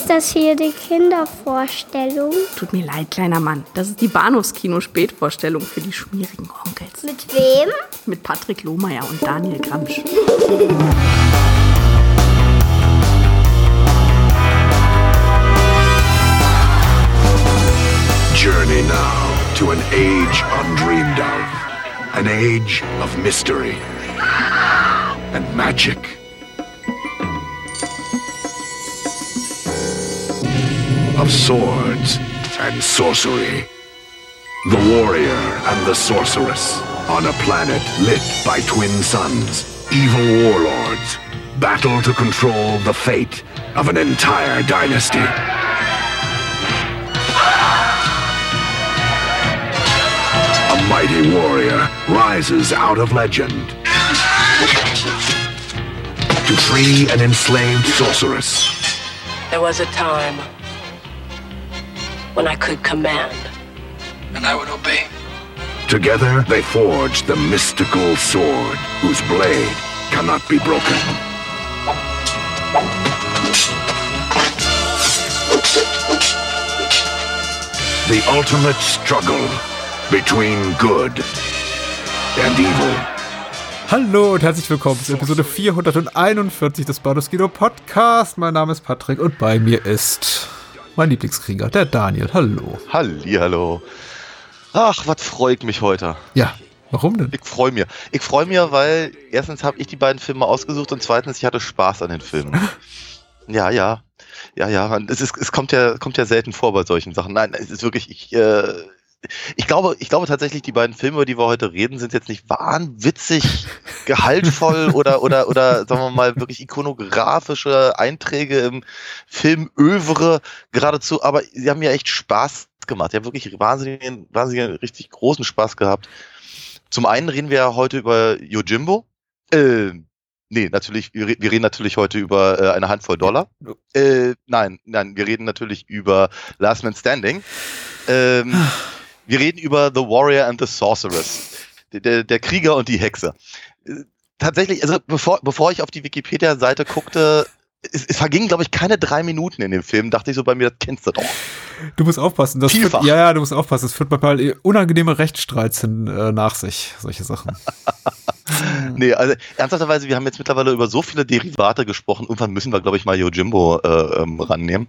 Ist das hier die Kindervorstellung? Tut mir leid, kleiner Mann. Das ist die Bahnhofskino-Spätvorstellung für die schmierigen Onkels. Mit wem? Mit Patrick Lohmeier und Daniel Gramsch. Journey now to an age undreamed of. An age of mystery and magic. Of swords and sorcery. The warrior and the sorceress on a planet lit by twin suns. Evil warlords battle to control the fate of an entire dynasty. A mighty warrior rises out of legend to free an enslaved sorceress. There was a time when I could command. and I would obey. Together, they forge the mystical sword whose blade cannot be broken. The ultimate struggle between good and evil. Hallo und herzlich willkommen zu Episode 441 des Badoskino Podcast. Mein Name ist Patrick und bei mir ist mein Lieblingskrieger, der Daniel. Hallo. Hallihallo. Ach, was freut mich heute. Ja, warum denn? Ich freue mich. Ich freue mich, weil erstens habe ich die beiden Filme ausgesucht und zweitens, ich hatte Spaß an den Filmen. ja, ja. Ja, ja. Es, ist, es kommt ja, kommt ja selten vor bei solchen Sachen. Nein, es ist wirklich, ich, äh, ich glaube, ich glaube tatsächlich, die beiden Filme, über die wir heute reden, sind jetzt nicht wahnwitzig, gehaltvoll oder, oder, oder, sagen wir mal, wirklich ikonografische Einträge im Filmövre geradezu, aber sie haben mir echt Spaß gemacht. Die haben wirklich wahnsinnigen, wahnsinnigen, richtig großen Spaß gehabt. Zum einen reden wir ja heute über Yojimbo. Äh, nee, natürlich, wir reden natürlich heute über äh, eine Handvoll Dollar. Äh, nein, nein, wir reden natürlich über Last Man Standing. Ähm, wir reden über The Warrior and the Sorceress. Der, der, Krieger und die Hexe. Tatsächlich, also bevor, bevor ich auf die Wikipedia-Seite guckte, es, es vergingen, glaube ich, keine drei Minuten in dem Film. Dachte ich so bei mir, das kennst du doch. Du musst aufpassen. Das Vielfach. führt, ja, ja, du musst aufpassen. Das führt manchmal unangenehme Rechtsstreits hin, äh, nach sich, solche Sachen. Nee, also ernsthafterweise, wir haben jetzt mittlerweile über so viele Derivate gesprochen. Irgendwann müssen wir, glaube ich, mal Yojimbo äh, ähm, rannehmen.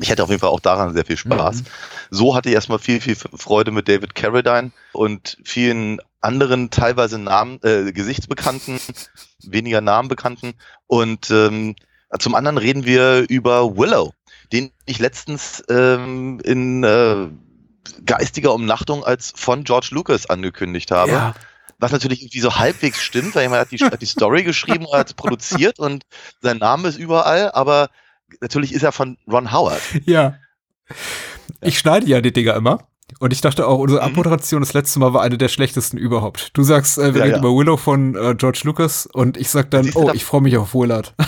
Ich hätte auf jeden Fall auch daran sehr viel Spaß. So hatte ich erstmal viel, viel Freude mit David Carradine und vielen anderen, teilweise Namen, äh, Gesichtsbekannten, weniger Namenbekannten. Und ähm, zum anderen reden wir über Willow, den ich letztens ähm, in äh, geistiger Umnachtung als von George Lucas angekündigt habe Ja. Was natürlich irgendwie so halbwegs stimmt, weil jemand hat die, hat die Story geschrieben und hat es produziert und sein Name ist überall, aber natürlich ist er von Ron Howard. Ja. Ich schneide ja die Dinger immer. Und ich dachte auch, unsere Mhm. Abmoderation das letzte Mal war eine der schlechtesten überhaupt. Du sagst, äh, wir Ja, reden ja. über Willow von äh, George Lucas und ich sag dann, Siehst oh, da- ich freue mich auf Willard.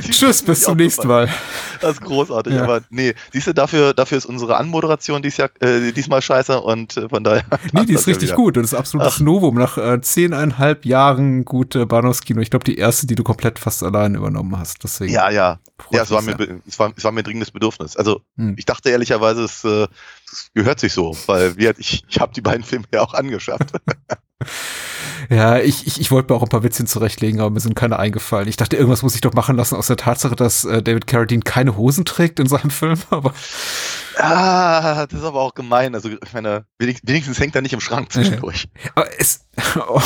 Tschüss, bis zum nächsten Mal. Das ist großartig, Ja. aber nee, siehst du, dafür, dafür ist unsere Anmoderation dies Jahr, äh, diesmal scheiße und äh, von daher. Nee, die ist richtig wieder. gut. Das ist absolutes Novum. Nach äh, zehneinhalb Jahren gute Bahnhofskino. Ich glaube, die erste, die du komplett fast allein übernommen hast. Deswegen Ja, ja. Ja, es war, mir, es, war, es war mir dringendes Bedürfnis. Also Hm. ich dachte ehrlicherweise, es, äh, gehört sich so, weil wir, ich, ich habe die beiden Filme ja auch angeschafft. Ja, ich, ich, ich wollte mir auch ein paar Witzchen zurechtlegen, aber mir sind keine eingefallen. Ich dachte, irgendwas muss ich doch machen lassen aus der Tatsache, dass äh, David Carradine keine Hosen trägt in seinem Film. Aber ah, das ist aber auch gemein. Also ich meine, wenigstens, wenigstens hängt er nicht im Schrank zwischendurch. Aber es. Oh.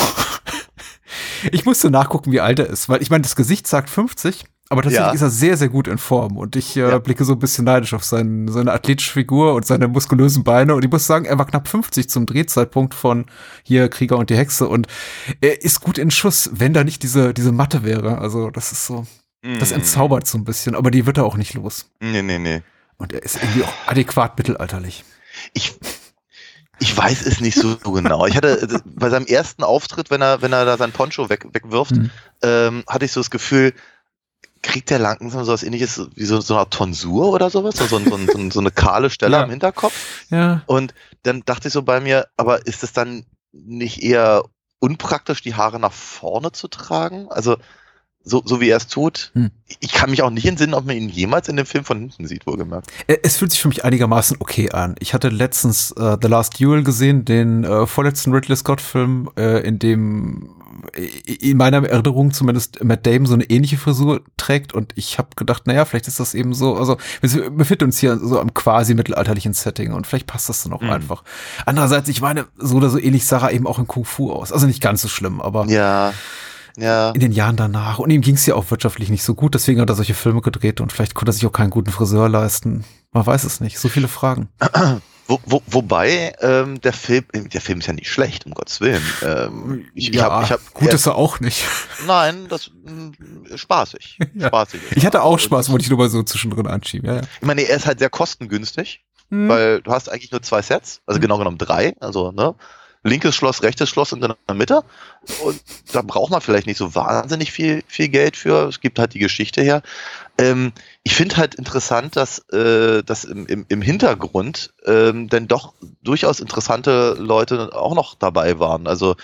Ich musste nachgucken, wie alt er ist, weil ich meine, das Gesicht sagt 50, aber tatsächlich Ja. ist er sehr, sehr gut in Form. Und ich äh, Ja. blicke so ein bisschen neidisch auf sein, seine athletische Figur und seine muskulösen Beine. Und ich muss sagen, er war knapp 50 zum Drehzeitpunkt von hier Krieger und die Hexe. Und er ist gut in Schuss, wenn da nicht diese, diese Matte wäre. Also, das ist so, das Mm. entzaubert so ein bisschen, aber die wird er auch nicht los. Nee, nee, nee. Und er ist irgendwie auch adäquat mittelalterlich. Ich, ich weiß es nicht so genau. Ich hatte bei seinem ersten Auftritt, wenn er, wenn er da sein Poncho weg, wegwirft, Hm. ähm, hatte ich so das Gefühl, kriegt der langsam so was ähnliches wie so, so eine Tonsur oder sowas? So, so, so, so, so eine kahle Stelle Ja. am Hinterkopf. Ja. Und dann dachte ich so bei mir, aber ist es dann nicht eher unpraktisch, die Haare nach vorne zu tragen? Also so, so wie er es tut. Hm. Ich kann mich auch nicht entsinnen, ob man ihn jemals in dem Film von hinten sieht, wohlgemerkt. Äh, Es fühlt sich für mich einigermaßen okay an. Ich hatte letztens äh, The Last Duel gesehen, den äh, vorletzten Ridley Scott-Film, äh, in dem äh, in meiner Erinnerung zumindest Matt Damon so eine ähnliche Frisur trägt und ich habe gedacht, naja, vielleicht ist das eben so, also wir befinden uns hier so am quasi mittelalterlichen Setting und vielleicht passt das dann auch Mhm. einfach. Andererseits, ich meine, so oder so ähnlich sah er eben auch in Kung Fu aus. Also nicht ganz so schlimm, aber Ja, ja. in den Jahren danach. Und ihm ging es ja auch wirtschaftlich nicht so gut, deswegen hat er solche Filme gedreht und vielleicht konnte er sich auch keinen guten Friseur leisten. Man weiß es nicht. So viele Fragen. Wo, wo, wobei ähm, der Film, der Film ist ja nicht schlecht, um Gottes Willen. Ähm, ich, ich hab, ich hab, gut ist er auch nicht. Nein, das mh, spaßig. Ja. spaßig. Ich hatte auch Spaß, wollte ich nur mal so zwischendrin anschieben. Ja, ja. Ich meine, er ist halt sehr kostengünstig, Hm. weil du hast eigentlich nur zwei Sets, also Mhm. genau genommen drei, also ne, linkes Schloss, rechtes Schloss und dann in der Mitte. Und da braucht man vielleicht nicht so wahnsinnig viel, viel Geld für. Es gibt halt die Geschichte her. Ähm, ich finde halt interessant, dass, äh, dass im, im, im Hintergrund ähm, denn doch durchaus interessante Leute auch noch dabei waren. Also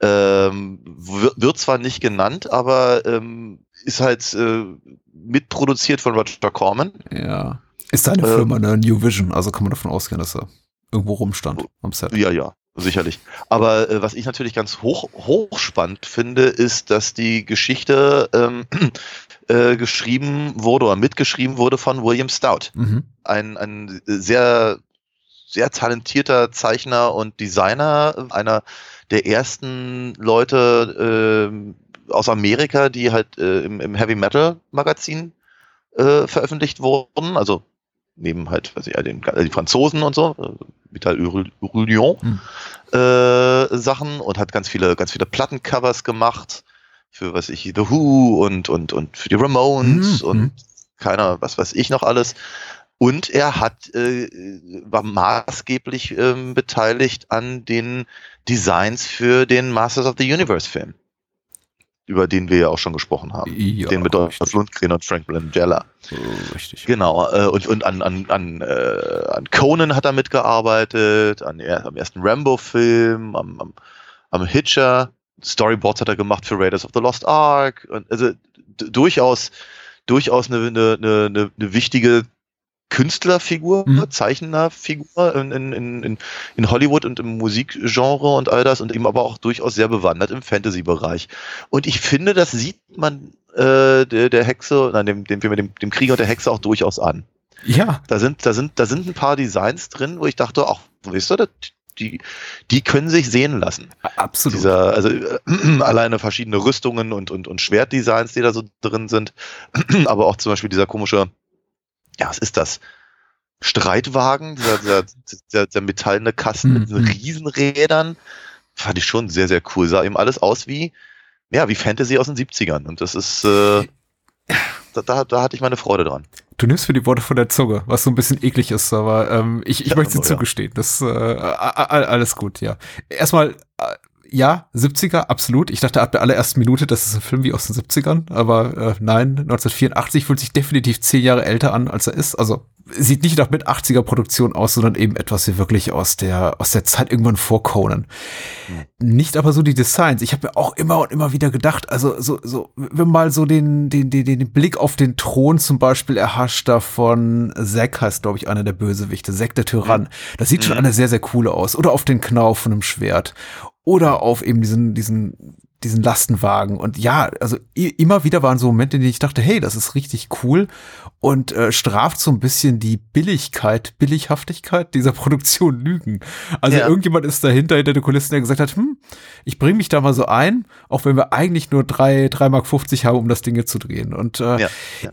ähm, wird, zwar nicht genannt, aber ähm, ist halt äh, mitproduziert von Roger Corman. ja. Ist seine Ähm. Firma eine New Vision, also kann man davon ausgehen, dass er irgendwo rumstand am Set. Ja, ja, sicherlich. Aber äh, was ich natürlich ganz hoch, hochspannend finde, ist, dass die Geschichte ähm, äh, geschrieben wurde oder mitgeschrieben wurde von William Stout. Mhm. Ein, ein sehr, sehr talentierter Zeichner und Designer, einer der ersten Leute ähm, aus Amerika, die halt äh, im, im Heavy Metal Magazin äh, veröffentlicht wurden. Also neben halt, weiß ich, den, die Franzosen und so, äh, Vital Urion Hm. äh, Sachen und hat ganz viele, ganz viele Plattencovers gemacht für was ich, The Who und, und, und für die Ramones Mhm. und keiner, was weiß ich noch alles. Und er hat, äh, war maßgeblich ähm, beteiligt an den Designs für den Masters of the Universe Film, über den wir ja auch schon gesprochen haben. Ja, den mit Dolph. Lundgren und Frank Langella. So, richtig. Genau, äh, und, und an, an, an, äh, an Conan hat er mitgearbeitet, an, am ersten Rambo-Film, am, am, am Hitcher, Storyboards hat er gemacht für Raiders of the Lost Ark, und also durchaus, durchaus eine, eine, eine, eine wichtige Künstlerfigur, Mhm. Zeichnerfigur in, in, in, in- Hollywood und im Musikgenre und all das und eben aber auch durchaus sehr bewandert im Fantasy-Bereich. Und ich finde, das sieht man äh, der, der Hexe, nein, dem, dem, dem, dem Krieger und der Hexe auch durchaus an. Ja, Da sind, da sind, da sind ein paar Designs drin, wo ich dachte, ach, weißt du, das, die, die können sich sehen lassen. absolut. Dieser, also äh, alleine verschiedene Rüstungen und, und, und Schwertdesigns, die da so drin sind, aber auch zum Beispiel dieser komische, ja, was ist das? Streitwagen, dieser, dieser, dieser, dieser metallene Kasten mit diesen Mhm. Riesenrädern, fand ich schon sehr, sehr cool. Sah eben alles aus wie, ja, wie Fantasy aus den 70ern. Und das ist, äh, da, da, da hatte ich meine Freude dran. Du nimmst mir die Worte von der Zunge, was so ein bisschen eklig ist, aber ähm, ich, ich Ja, möchte sie aber ja. zugestehen. Das äh, alles gut, ja. Erstmal, äh, ja, 70er, absolut. Ich dachte ab der allerersten Minute, das ist ein Film wie aus den 70ern, aber äh, nein, 1984 fühlt sich definitiv zehn Jahre älter an, als er ist. Also sieht nicht nach mit 80er Produktion aus, sondern eben etwas wie wirklich aus der aus der Zeit irgendwann vor Conan. Nicht aber so die Designs. Ich habe mir auch immer und immer wieder gedacht, also so so wenn man mal so den den den, den Blick auf den Thron zum Beispiel erhascht davon Zack heißt glaube ich einer der Bösewichte, Zack der Tyrann. Das sieht schon Mhm. alle sehr sehr cool aus. Oder auf den Knauf von einem Schwert oder auf eben diesen diesen diesen Lastenwagen und ja, also immer wieder waren so Momente, in denen ich dachte, hey, das ist richtig cool und äh, straft so ein bisschen die Billigkeit, Billighaftigkeit dieser Produktion Lügen. Also Ja. irgendjemand ist dahinter, hinter den Kulissen, der gesagt hat, hm, ich bringe mich da mal so ein, auch wenn wir eigentlich nur drei, drei Mark 50 haben, um das Ding hier zu drehen. Und äh, Ja, ja.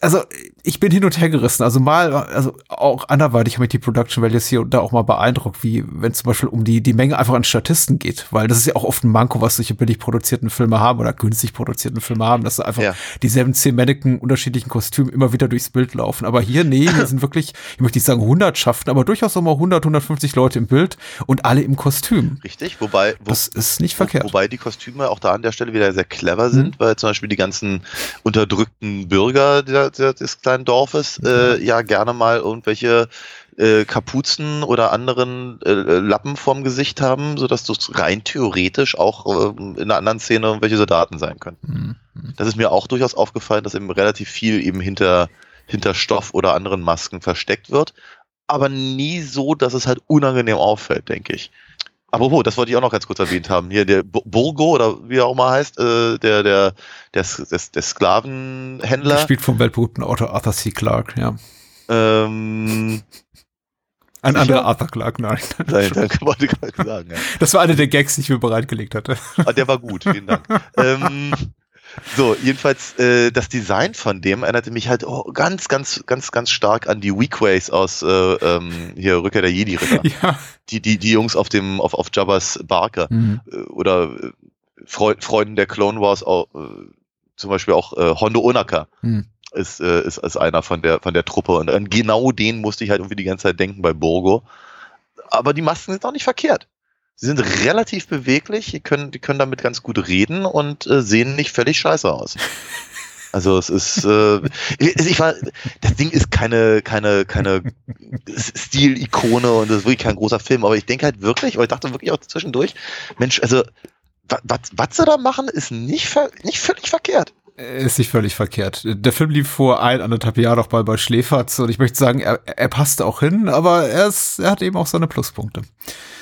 also ich bin hin und her gerissen. Also mal, also auch anderweitig haben mich die Production Values hier und da auch mal beeindruckt, wie wenn es zum Beispiel um die, die Menge einfach an Statisten geht, weil das ist ja auch oft ein Manko, was solche billig produzierten Filme haben oder günstig produzierten Filme haben, dass einfach Ja. dieselben zehn Mannequin unterschiedlichen Kostümen immer wieder durchs Bild laufen. Aber hier, nee, hier sind wirklich, ich möchte nicht sagen Hundertschaften, aber durchaus auch mal 100, 150 Leute im Bild und alle im Kostüm. Richtig, wobei, wo, Das ist nicht Wo- verkehrt. Wobei die Kostüme auch da an der Stelle wieder sehr clever sind, weil zum Beispiel die ganzen unterdrückten Bürger des seines Dorfes äh, ja gerne mal irgendwelche äh, Kapuzen oder anderen äh, Lappen vorm Gesicht haben, sodass das rein theoretisch auch äh, in einer anderen Szene irgendwelche Soldaten sein können. Mhm. Das ist mir auch durchaus aufgefallen, dass eben relativ viel eben hinter, hinter Stoff oder anderen Masken versteckt wird, aber nie so, dass es halt unangenehm auffällt, denke ich. Apropos, das wollte ich auch noch ganz kurz erwähnt haben. Hier der Bu- Burgo oder wie er auch mal heißt, äh, der, der, der, der, der Sklavenhändler. Gespielt vom weltberühmten Autor Arthur C. Clarke, ja. Ähm, Ein Sicher? anderer Arthur Clarke, nein. nein, danke, wollte ich gerade sagen. Ja. Das war einer der Gags, die ich mir bereitgelegt hatte. Ah, der war gut, vielen Dank. ähm, so, jedenfalls, äh, das Design von dem erinnerte mich halt oh, ganz, ganz, ganz, ganz stark an die Weakways aus äh, ähm, hier Rückkehr der Jedi-Ritter. ja. Die, die, die Jungs auf dem, auf, auf Jabba's Barker. Mhm. äh, oder äh, Freu Freunden der Clone Wars auch, äh, zum Beispiel auch äh, Hondo Onaka Mhm. ist, äh, ist, ist einer von der von der Truppe und an genau den musste ich halt irgendwie die ganze Zeit denken bei Burgo. Aber die Masken sind auch nicht verkehrt. Sie sind relativ beweglich, die können, die können damit ganz gut reden und äh, sehen nicht völlig scheiße aus. Also es ist, äh, ich war, das Ding ist keine, keine, keine Stilikone und das ist wirklich kein großer Film, aber ich denke halt wirklich, oder ich dachte wirklich auch zwischendurch, Mensch, also was, was sie da machen, ist nicht, nicht völlig verkehrt. Ist nicht völlig verkehrt. Der Film lief vor ein, anderthalb Jahren noch mal bei Schläferz und ich möchte sagen, er, er passte auch hin, aber er, ist, er hat eben auch seine Pluspunkte.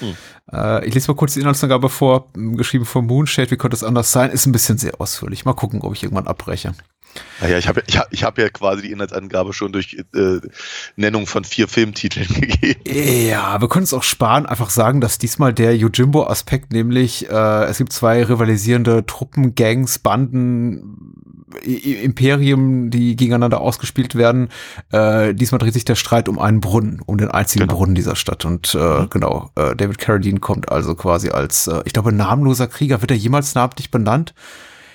Hm. Äh, ich lese mal kurz die Inhaltsangabe vor, geschrieben von Moonshade, wie könnte es anders sein? Ist ein bisschen sehr ausführlich. Mal gucken, ob ich irgendwann abbreche. Naja, ich habe ich hab, ich hab ja quasi die Inhaltsangabe schon durch äh, Nennung von vier Filmtiteln gegeben. Ja, wir können es auch sparen, einfach sagen, dass diesmal der Yojimbo-Aspekt, nämlich äh, es gibt zwei rivalisierende Truppen, Gangs, Banden, Imperien, die gegeneinander ausgespielt werden. Äh, diesmal dreht sich der Streit um einen Brunnen, um den einzigen Genau. Brunnen dieser Stadt. Und äh, genau, äh, David Carradine kommt also quasi als, äh, ich glaube, namenloser Krieger. Wird er jemals namentlich benannt?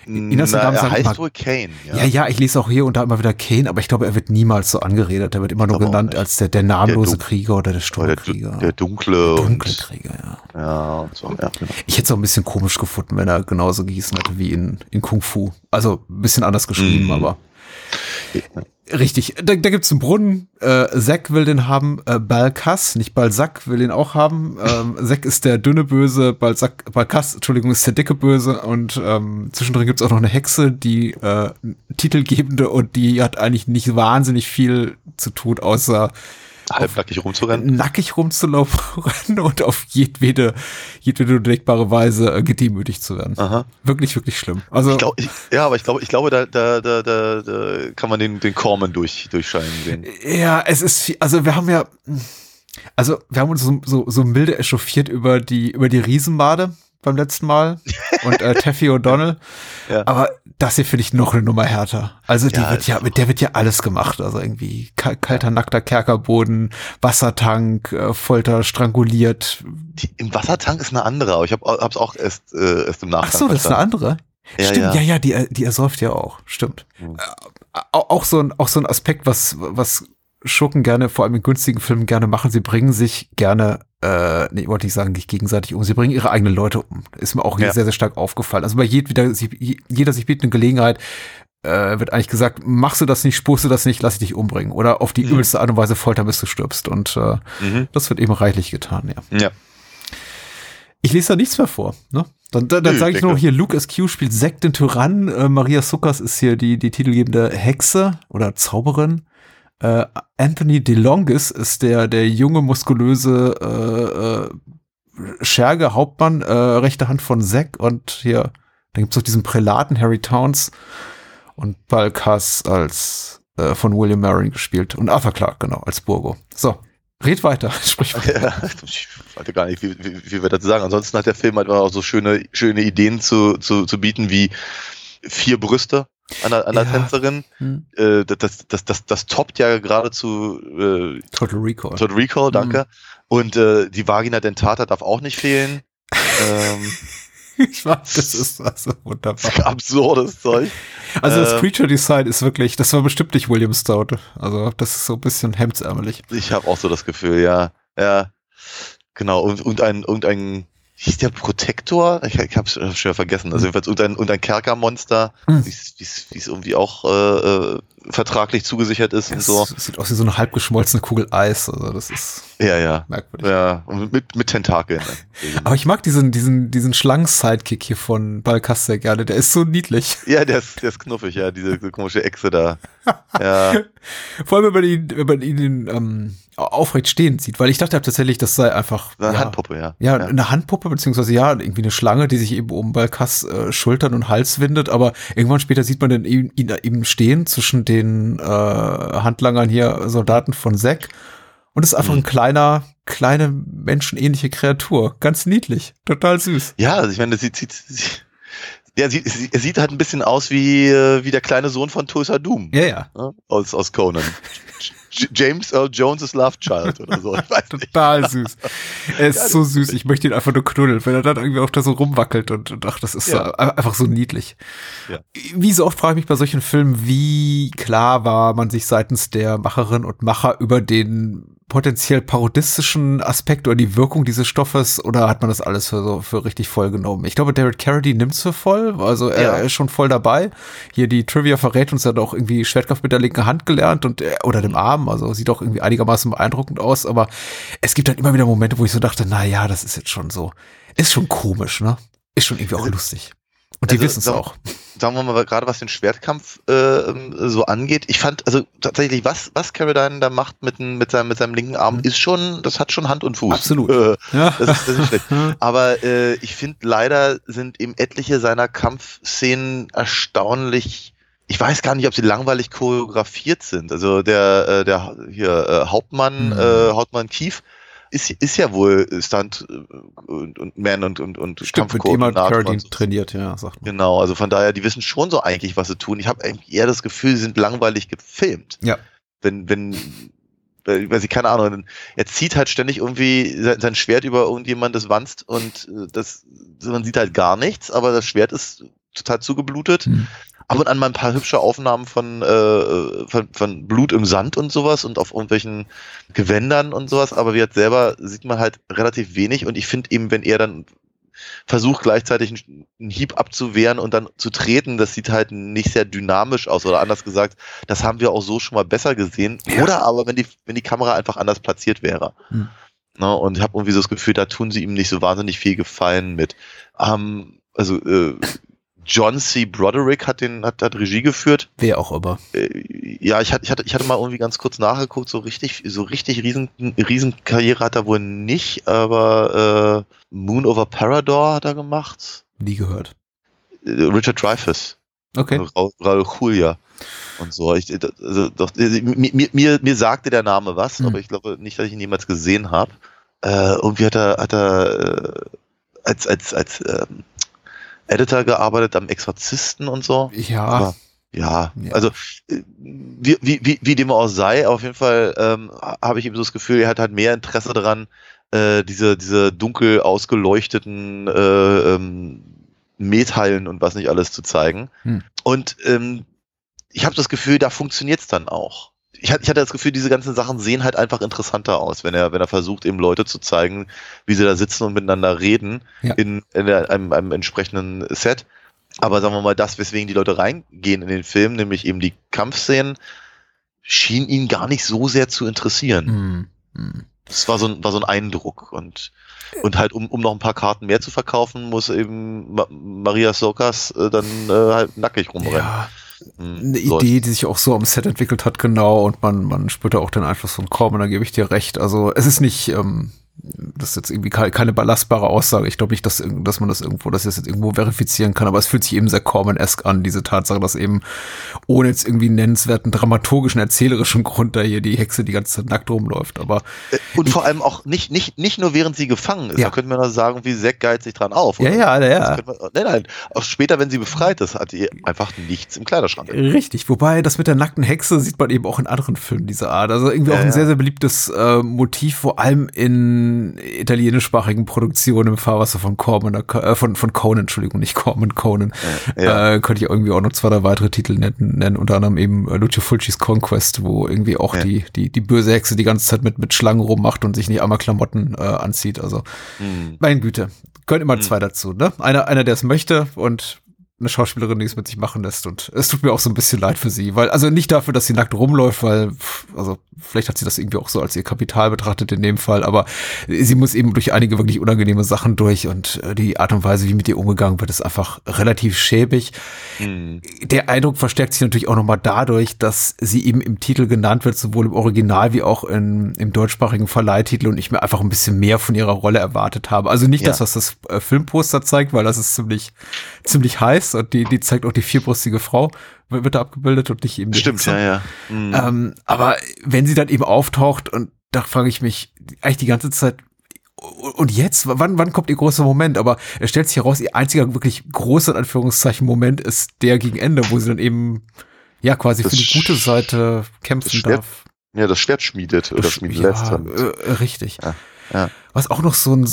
Inhaltsangaben Na, er sagen heißt immer- wohl Kane. Ja. Ja, ja, ich lese auch hier und da immer wieder Kane, aber ich glaube, er wird niemals so angeredet. Er wird immer nur glaube auch genannt als der, der namenlose Der Krieger oder der Sturmkrieger. der, der dunkle, Dunkle und Krieger, ja. ja und so. Ja, genau. Ich hätte es auch ein bisschen komisch gefunden, wenn er genauso gießen hätte wie in, in Kung Fu. Also ein bisschen anders geschrieben, Mhm. aber richtig. Da, da gibt's einen Brunnen. Äh, Zack will den haben. Äh, Balkas, nicht Balzac, will den auch haben. Ähm, Zack ist der dünne Böse. Balzac, Balkas, Entschuldigung, ist der dicke Böse. Und ähm, zwischendrin gibt's auch noch eine Hexe, die äh, Titelgebende und die hat eigentlich nicht wahnsinnig viel zu tun, außer Halbnackig rumzurennen. nackig rumzulaufen und auf jedwede, jedwede denkbare Weise äh, gedemütigt zu werden. Aha. Wirklich, wirklich schlimm. Also, Ich glaub, ich, ja, aber ich glaube, ich glaube, da, da, da, da, da kann man den, den Corman durch, durchscheinen sehen. ja, es ist viel, also wir haben ja, also wir haben uns so, so, so milde echauffiert über die, über die Riesenmade beim letzten Mal und äh, Taffy O'Donnell. Ja. Aber das hier finde ich noch eine Nummer härter. Also die Ja, wird ja, mit der wird ja alles gemacht. Also irgendwie kal- kalter, nackter Kerkerboden, Wassertank, äh, Folter, stranguliert. Die, Im Wassertank ist eine andere, aber ich habe es auch erst, äh, erst im Nachgang Ach so, das ist eine andere. Ja, Stimmt, ja. ja, die, die ersäuft ja auch. Stimmt. Hm. Äh, au- auch so ein, auch so ein Aspekt, was, was Schurken gerne, vor allem in günstigen Filmen gerne machen. Sie bringen sich gerne, äh, nee, wollte ich sagen, nicht gegenseitig um. Sie bringen ihre eigenen Leute um. Ist mir auch hier Ja. sehr, sehr stark aufgefallen. Also bei jeder, jeder sich bietende Gelegenheit, äh, wird eigentlich gesagt, machst du das nicht, spurst du das nicht, lass ich dich umbringen. Oder auf die Mhm. übelste Art und Weise foltern, bis du stirbst. Und äh, Mhm. das wird eben reichlich getan, ja. Ja. Ich lese da nichts mehr vor. Ne? Dann, dann, dann sage ich nur hier, Luke SQ spielt Zack den Tyrann, äh, Maria Suckers ist hier die, die titelgebende Hexe oder Zauberin. Äh, Anthony DeLongis ist der, der junge, muskulöse äh, äh, Scherge Hauptmann, äh, rechte Hand von Zack und hier, dann gibt's noch diesen Prälaten Harry Towns und Balkas als äh, von William Marin gespielt und Arthur Clarke, genau, als Burgo. So, red weiter, sprich weiter. Ja, ich weiß gar nicht, wie, wie, wie wir dazu sagen. Ansonsten hat der Film halt auch so schöne, schöne Ideen zu, zu, zu bieten, wie vier Brüste an der, an der Ja. Tänzerin. Hm. Äh, das, das, das, das, toppt ja geradezu äh, Total Recall. Total Recall, danke. Und äh, die Vagina dentata darf auch nicht fehlen. ähm, Ich weiß, das ist also wunderbar. absurdes Zeug. Also das Ähm, Creature Design ist wirklich, das war bestimmt nicht William Stout. Also das ist so ein bisschen hemdsärmelig. Ich habe auch so das Gefühl, ja. Ja. Genau. Und, und ein, irgendein hieß der Protektor? Ich, ich hab's schon vergessen. Also jedenfalls und ein, und ein Kerkermonster, Hm. wie es irgendwie auch äh, äh, vertraglich zugesichert ist und Es so. sieht aus wie so eine halb geschmolzene Kugel Eis. Also das ist Ja, ja. merkwürdig. Ja, und mit, mit Tentakeln. Aber ich mag diesen, diesen, diesen Schlangen-Sidekick hier von Balkas sehr gerne. Der ist so niedlich. ja, der ist, der ist knuffig, ja, diese, diese komische Echse da. Ja, Vor allem, wenn man ihn, wenn man ihn ähm, aufrecht stehend sieht, weil ich dachte tatsächlich, das sei einfach eine ja, Handpuppe, ja. Ja, eine Handpuppe, beziehungsweise ja, irgendwie eine Schlange, die sich eben um Balkas äh, Schultern und Hals windet, aber irgendwann später sieht man dann ihn, ihn eben stehen zwischen den äh, Handlangern hier, Soldaten von Zack. Und ist einfach Mhm. ein kleiner, kleine menschenähnliche Kreatur. Ganz niedlich. Total süß. Ja, also ich meine, das sieht, sieht, sieht ja, sieht, er sieht halt ein bisschen aus wie, äh, wie der kleine Sohn von Tulsa Doom. Ja, ja. ne? Aus, aus Conan. James Earl Jones' Love Child oder so. Total süß. Er ist so süß. Ich möchte ihn einfach nur knuddeln, wenn er dann irgendwie auch da so rumwackelt und, und ach, das ist Ja. äh, einfach so niedlich. Ja. Wie so oft frage ich mich bei solchen Filmen, wie klar war man sich seitens der Macherinnen und Macher über den potenziell parodistischen Aspekt oder die Wirkung dieses Stoffes oder hat man das alles für so für richtig voll genommen? Ich glaube, David Carradine nimmt's für voll, also er, Ja. ist schon voll dabei. Hier die Trivia verrät uns, er hat auch irgendwie Schwertkraft mit der linken Hand gelernt und er- oder dem Arm, also sieht auch irgendwie einigermaßen beeindruckend aus, aber es gibt dann immer wieder Momente, wo ich so dachte, na ja, das ist jetzt schon so, ist schon komisch, ne? Ist schon irgendwie auch lustig. Und die also, wissen es auch. Sagen wir mal, gerade was den Schwertkampf äh, so angeht, ich fand, also tatsächlich, was, was Carradine da macht mit, mit, seinem, mit seinem linken Arm, ist schon, das hat schon Hand und Fuß. Mhm. Absolut. Äh, Ja. das, ist, das ist schlecht. Aber äh, ich finde, leider sind eben etliche seiner Kampfszenen erstaunlich. Ich weiß gar nicht, ob sie langweilig choreografiert sind. Also der, äh, der hier äh, Hauptmann, Mhm. äh, Hauptmann Kief, ist, ist ja wohl Stunt äh, und, und Man und, und, und Stimmt, mit Kampfkoordinator Carradine so. trainiert, ja, sagt man. Genau, also von daher, die wissen schon so eigentlich, was sie tun. Ich habe eigentlich eher das Gefühl, sie sind langweilig gefilmt. Ja. Wenn, wenn, weil weil sie keine Ahnung, er zieht halt ständig irgendwie sein, sein Schwert über irgendjemandes Wanst und äh, das, man sieht halt gar nichts, aber das Schwert ist total zugeblutet. Hm. Ab und an mal ein paar hübsche Aufnahmen von, äh, von, von Blut im Sand und sowas und auf irgendwelchen Gewändern und sowas, aber wie jetzt selber sieht man halt relativ wenig und ich finde eben, wenn er dann versucht gleichzeitig einen, einen Hieb abzuwehren und dann zu treten, das sieht halt nicht sehr dynamisch aus oder anders gesagt, das haben wir auch so schon mal besser gesehen. Ja. Oder aber wenn die, wenn die Kamera einfach anders platziert wäre. Hm. Ne, und ich habe irgendwie so das Gefühl, da tun sie ihm nicht so wahnsinnig viel Gefallen mit. Ähm, also äh, John C. Broderick hat den hat, hat Regie geführt. Wer auch immer. Äh, ja, ich hatte, ich hatte ich hatte mal irgendwie ganz kurz nachgeguckt, so richtig so richtig riesen Riesenkarriere hat er wohl nicht, aber äh, Moon over Parador hat er gemacht. Nie gehört. Äh, Richard Dreyfuss. Okay. Ra Raul Julia und so. Ich, also, doch, mir, mir, mir sagte der Name was, Hm. aber ich glaube nicht, dass ich ihn jemals gesehen habe. Äh, irgendwie hat er, hat er äh, als, als, als ähm, Editor gearbeitet am Exorzisten und so. Ja. Aber, ja, Ja. also äh, wie, wie, wie, wie dem auch sei, auf jeden Fall ähm, habe ich eben so das Gefühl, er hat halt mehr Interesse daran, äh, diese, diese dunkel ausgeleuchteten äh, ähm, Methallen und was nicht alles zu zeigen. Hm. Und ähm, ich habe das Gefühl, da funktioniert's dann auch. Ich hatte, das Gefühl, diese ganzen Sachen sehen halt einfach interessanter aus, wenn er, wenn er versucht, eben Leute zu zeigen, wie sie da sitzen und miteinander reden Ja. in, in der, einem, einem entsprechenden Set. Aber sagen wir mal, das, weswegen die Leute reingehen in den Film, nämlich eben die Kampfszenen, schien ihn gar nicht so sehr zu interessieren. Hm. Hm. Das war so ein, war so ein Eindruck. Und, und halt, um, um noch ein paar Karten mehr zu verkaufen, muss eben Ma Maria Sokas äh, dann äh, halt nackig rumrennen. Ja, Hm, eine so. Idee, die sich auch so am Set entwickelt hat, genau, und man, man spürt da auch den Einfluss von und da gebe ich dir recht. Also es ist nicht, ähm, das ist jetzt irgendwie keine, belastbare Aussage. Ich glaube nicht, dass, dass man das irgendwo, dass es jetzt irgendwo verifizieren kann, aber es fühlt sich eben sehr Corman-esque an, diese Tatsache, dass eben ohne jetzt irgendwie einen nennenswerten dramaturgischen, erzählerischen Grund da hier die Hexe die ganze Zeit nackt rumläuft. Aber Äh, Und vor allem auch nicht, nicht, nicht nur während sie gefangen ist. Ja. Da könnte man sagen, wie Zack geilt sich dran auf. ja, oder? ja, ja, Das ja. man, nein, nein. Auch später, wenn sie befreit ist, hat die einfach nichts im Kleiderschrank. Richtig, wobei das mit der nackten Hexe sieht man eben auch in anderen Filmen dieser Art. Also irgendwie Ja, auch ein ja. sehr, sehr beliebtes äh, Motiv, vor allem in italienischsprachigen Produktionen im Fahrwasser von Corman, äh, von, von Conan, Entschuldigung, nicht Corman, Conan, Ja. äh, könnte ich irgendwie auch noch zwei, drei weitere Titel nennen, nennen unter anderem eben äh, Lucio Fulcis Conquest, wo irgendwie auch Ja. die, die, die böse Hexe die ganze Zeit mit, mit Schlangen rummacht und sich nicht einmal Klamotten äh, anzieht, also Hm. meine Güte, gehören immer zwei dazu, ne? Einer, einer, der es möchte und eine Schauspielerin, die es mit sich machen lässt. Und es tut mir auch so ein bisschen leid für sie, weil, also nicht dafür, dass sie nackt rumläuft, weil, also vielleicht hat sie das irgendwie auch so als ihr Kapital betrachtet in dem Fall, aber sie muss eben durch einige wirklich unangenehme Sachen durch und äh, die Art und Weise, wie mit ihr umgegangen wird, ist einfach relativ schäbig. Hm. Der Eindruck verstärkt sich natürlich auch nochmal dadurch, dass sie eben im Titel genannt wird, sowohl im Original wie auch in, im deutschsprachigen Verleihtitel und ich mir einfach ein bisschen mehr von ihrer Rolle erwartet habe. Also nicht Ja. das, was das äh, Filmposter zeigt, weil das ist ziemlich, ziemlich heiß und die, die zeigt auch die vierbrustige Frau, wird da abgebildet und nicht eben die Stimmt, ja, ja. Hm. Ähm, aber wenn sie dann eben auftaucht und da frage ich mich eigentlich die ganze Zeit, und jetzt, wann, wann kommt ihr großer Moment? Aber es stellt sich heraus, ihr einziger wirklich großer, in Anführungszeichen, Moment ist der gegen Ende, wo sie dann eben, ja, quasi Das für die gute Seite kämpfen darf. ja, das Schwert schmiedet oder schmieden ja, lässt. Und, äh, richtig. Ja, ja. Was auch noch so ein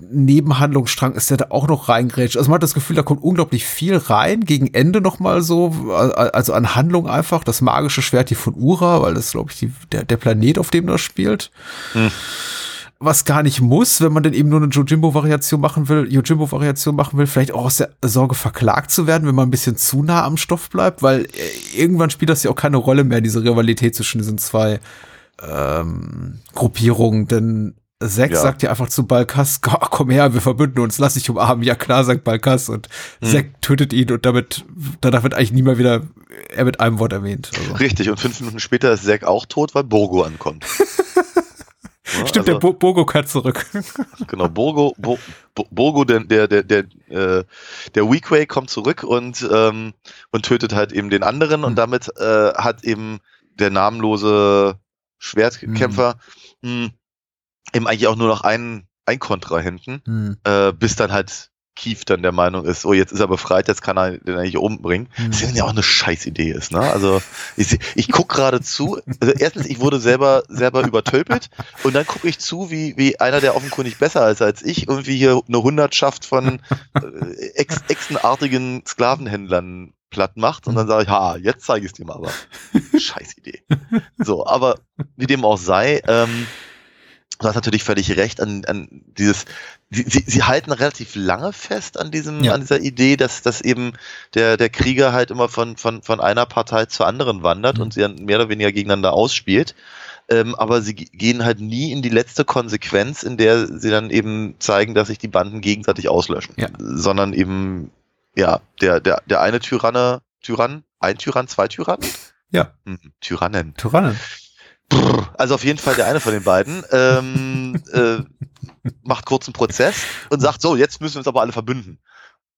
Nebenhandlungsstrang ist, der da auch noch reingrätscht. Also man hat das Gefühl, da kommt unglaublich viel rein, gegen Ende noch mal so, also an Handlung einfach, das magische Schwert hier von Ura, weil das, glaube ich, die, der, der Planet, auf dem das spielt. Hm. Was gar nicht muss, wenn man denn eben nur eine Jojimbo-Variation machen will, Yojimbo-Variation machen will, vielleicht auch aus der Sorge verklagt zu werden, wenn man ein bisschen zu nah am Stoff bleibt, weil äh, irgendwann spielt das ja auch keine Rolle mehr, diese Rivalität zwischen diesen zwei ähm, Gruppierungen, denn Zack Ja. sagt ja einfach zu Balkas, "Ko- komm her, wir verbünden uns, lass dich umarmen. Ja klar, sagt Balkas und Hm. Zack tötet ihn und damit, danach wird eigentlich nie mehr wieder er mit einem Wort erwähnt. Also. Richtig, und fünf Minuten später ist Zack auch tot, weil Borgo ankommt. Ja, Stimmt, also, der Bo Bogo kehrt zurück. Genau, Bo, Bo, Borgo, der, der, der, der, äh, der Weequay kommt zurück und, ähm, und tötet halt eben den anderen Hm. und damit äh, hat eben der namenlose Schwertkämpfer mh, eben eigentlich auch nur noch einen, einen Kontrahenten, Hm, äh, bis dann halt Keith dann der Meinung ist, oh, jetzt ist er befreit, jetzt kann er den eigentlich umbringen. hm. Was ja auch eine Scheißidee ist, ne? Also ich, ich guck gerade zu. Also erstens, ich wurde selber selber übertölpelt und dann gucke ich zu, wie wie einer, der offenkundig besser ist als ich, irgendwie hier eine Hundertschaft von äh, ex, exenartigen Sklavenhändlern platt macht und dann sage ich, ha, jetzt zeige ich es dir mal, aber Scheißidee. So, aber wie dem auch sei, ähm, du hast natürlich völlig recht an, an dieses, sie, sie, sie halten relativ lange fest an diesem, Ja. an dieser Idee, dass, dass eben der, der Krieger halt immer von, von, von einer Partei zur anderen wandert Mhm. und sie dann mehr oder weniger gegeneinander ausspielt. Ähm, aber sie ge- gehen halt nie in die letzte Konsequenz, in der sie dann eben zeigen, dass sich die Banden gegenseitig auslöschen. Ja. Sondern eben, ja, der, der, der eine Tyranne, Tyrann, ein Tyrann, zwei Tyrannen? Ja. Hm, Tyrannen. Tyrannen. Also auf jeden Fall der eine von den beiden ähm, äh, macht kurzen Prozess und sagt so, jetzt müssen wir uns aber alle verbünden.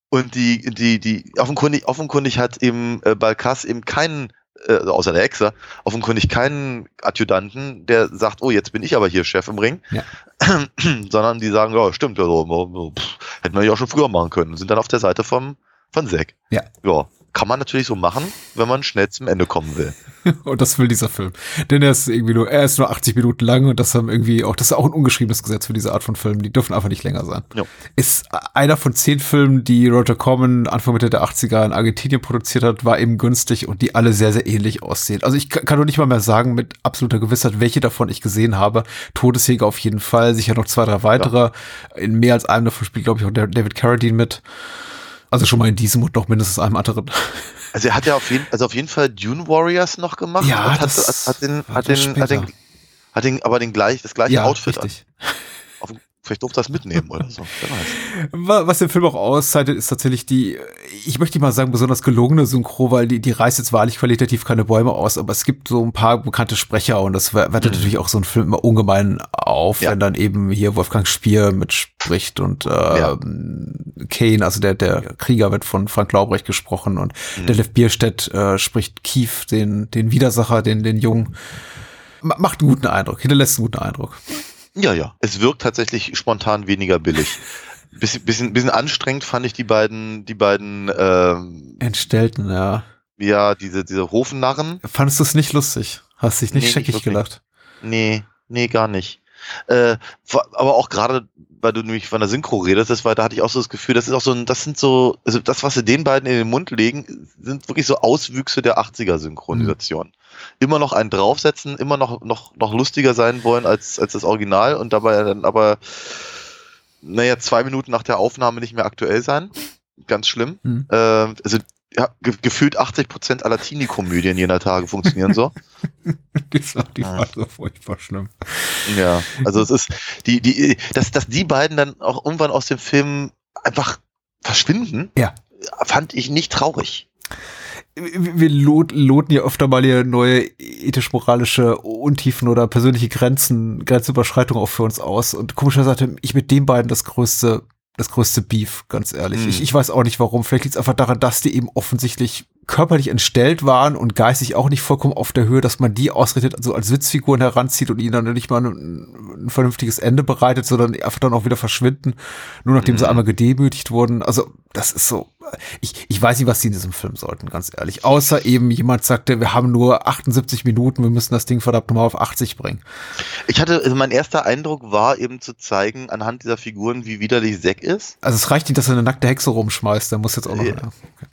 Und die, die, die, offenkundig, offenkundig hat eben äh, Balkas eben keinen, äh, außer der Hexe, offenkundig keinen Adjutanten, der sagt, oh, jetzt bin ich aber hier Chef im Ring. Ja. Sondern die sagen, ja, stimmt, also, pff, hätten wir ja auch schon früher machen können. Und sind dann auf der Seite vom, von Zack. Ja. Ja. Kann man natürlich so machen, wenn man schnell zum Ende kommen will. Und das will dieser Film. Denn er ist irgendwie nur, er ist nur 80 Minuten lang und das haben irgendwie auch, das ist auch ein ungeschriebenes Gesetz für diese Art von Filmen. Die dürfen einfach nicht länger sein. Ja. Ist einer von zehn Filmen, die Roger Corman Anfang Mitte der 80er in Argentinien produziert hat, war eben günstig und die alle sehr, sehr ähnlich aussehen. Also ich ka- kann nur nicht mal mehr sagen mit absoluter Gewissheit, welche davon ich gesehen habe. Todesjäger auf jeden Fall, sicher noch zwei, drei weitere. In mehr als einem davon spielt, glaube ich, auch David Carradine mit. Also schon mal in diesem und noch mindestens einem anderen. Also er hat ja auf jeden, also auf jeden Fall Dune Warriors noch gemacht Ja, und hat, das hat, hat den, hat den, hat den, hat den, aber den gleich, das gleiche Outfit richtig. an. Vielleicht durfte das mitnehmen oder so. Was den Film auch auszeichnet, ist tatsächlich die, ich möchte mal sagen, besonders gelungene Synchro, weil die, die reißt jetzt wahrlich qualitativ keine Bäume aus, aber es gibt so ein paar bekannte Sprecher und das wer- wertet natürlich auch so ein Film immer ungemein auf, Mhm. Ja. wenn dann eben hier Wolfgang Spier mitspricht und äh, Ja. Kane, also der, der Krieger wird von Frank Laubrecht gesprochen und Mhm. Detlef Bierstedt äh, spricht Kief, den, den Widersacher, den, den Jungen. Ma- Macht einen guten Eindruck, hinterlässt einen guten Eindruck. Ja, ja. Es wirkt tatsächlich spontan weniger billig. Bisschen, bisschen, bisschen anstrengend fand ich die beiden, die beiden, ähm, Entstellten, ja. ja, diese, diese Hofnarren. Fandest du es nicht lustig? Hast dich nicht Nee, scheckig gelacht? Nee, nee, gar nicht. Äh, aber auch gerade, weil du nämlich von der Synchro redest, das war, da hatte ich auch so das Gefühl, das ist auch so ein, das sind so, also das, was sie den beiden in den Mund legen, sind wirklich so Auswüchse der 80er Synchronisation. Immer noch einen draufsetzen, immer noch, noch, noch lustiger sein wollen als, als das Original und dabei dann aber, naja, zwei Minuten nach der Aufnahme nicht mehr aktuell sein. Ganz schlimm. Mhm. Äh, also, ja, ge gefühlt 80 Prozent aller Teenie-Komödien jener Tage funktionieren so. Die, ist auch- die Ah. war so furchtbar schlimm. Ja, also es ist die die dass dass die beiden dann auch irgendwann aus dem Film einfach verschwinden. Ja. Fand ich nicht traurig. wir wir lot, loten ja öfter mal hier neue ethisch-moralische Untiefen oder persönliche Grenzen, Grenzüberschreitungen auch für uns aus. Und komischerweise hatte ich mit den beiden das größte, das größte Beef, ganz ehrlich. Hm. Ich, ich weiß auch nicht warum. Vielleicht liegt es einfach daran, dass die eben offensichtlich körperlich entstellt waren und geistig auch nicht vollkommen auf der Höhe, dass man die ausrichtet, also als Witzfiguren heranzieht und ihnen dann nicht mal ein, ein vernünftiges Ende bereitet, sondern einfach dann auch wieder verschwinden, nur nachdem sie Mhm. einmal gedemütigt wurden. Also das ist so, ich, ich weiß nicht, was sie in diesem Film sollten, ganz ehrlich. Außer eben jemand sagte, wir haben nur 78 Minuten, wir müssen das Ding verdammt nochmal auf 80 bringen. Ich hatte also mein erster Eindruck war eben zu zeigen anhand dieser Figuren, wie widerlich Zack ist. Also es reicht nicht, dass er eine nackte Hexe rumschmeißt, der muss jetzt auch noch. Ja.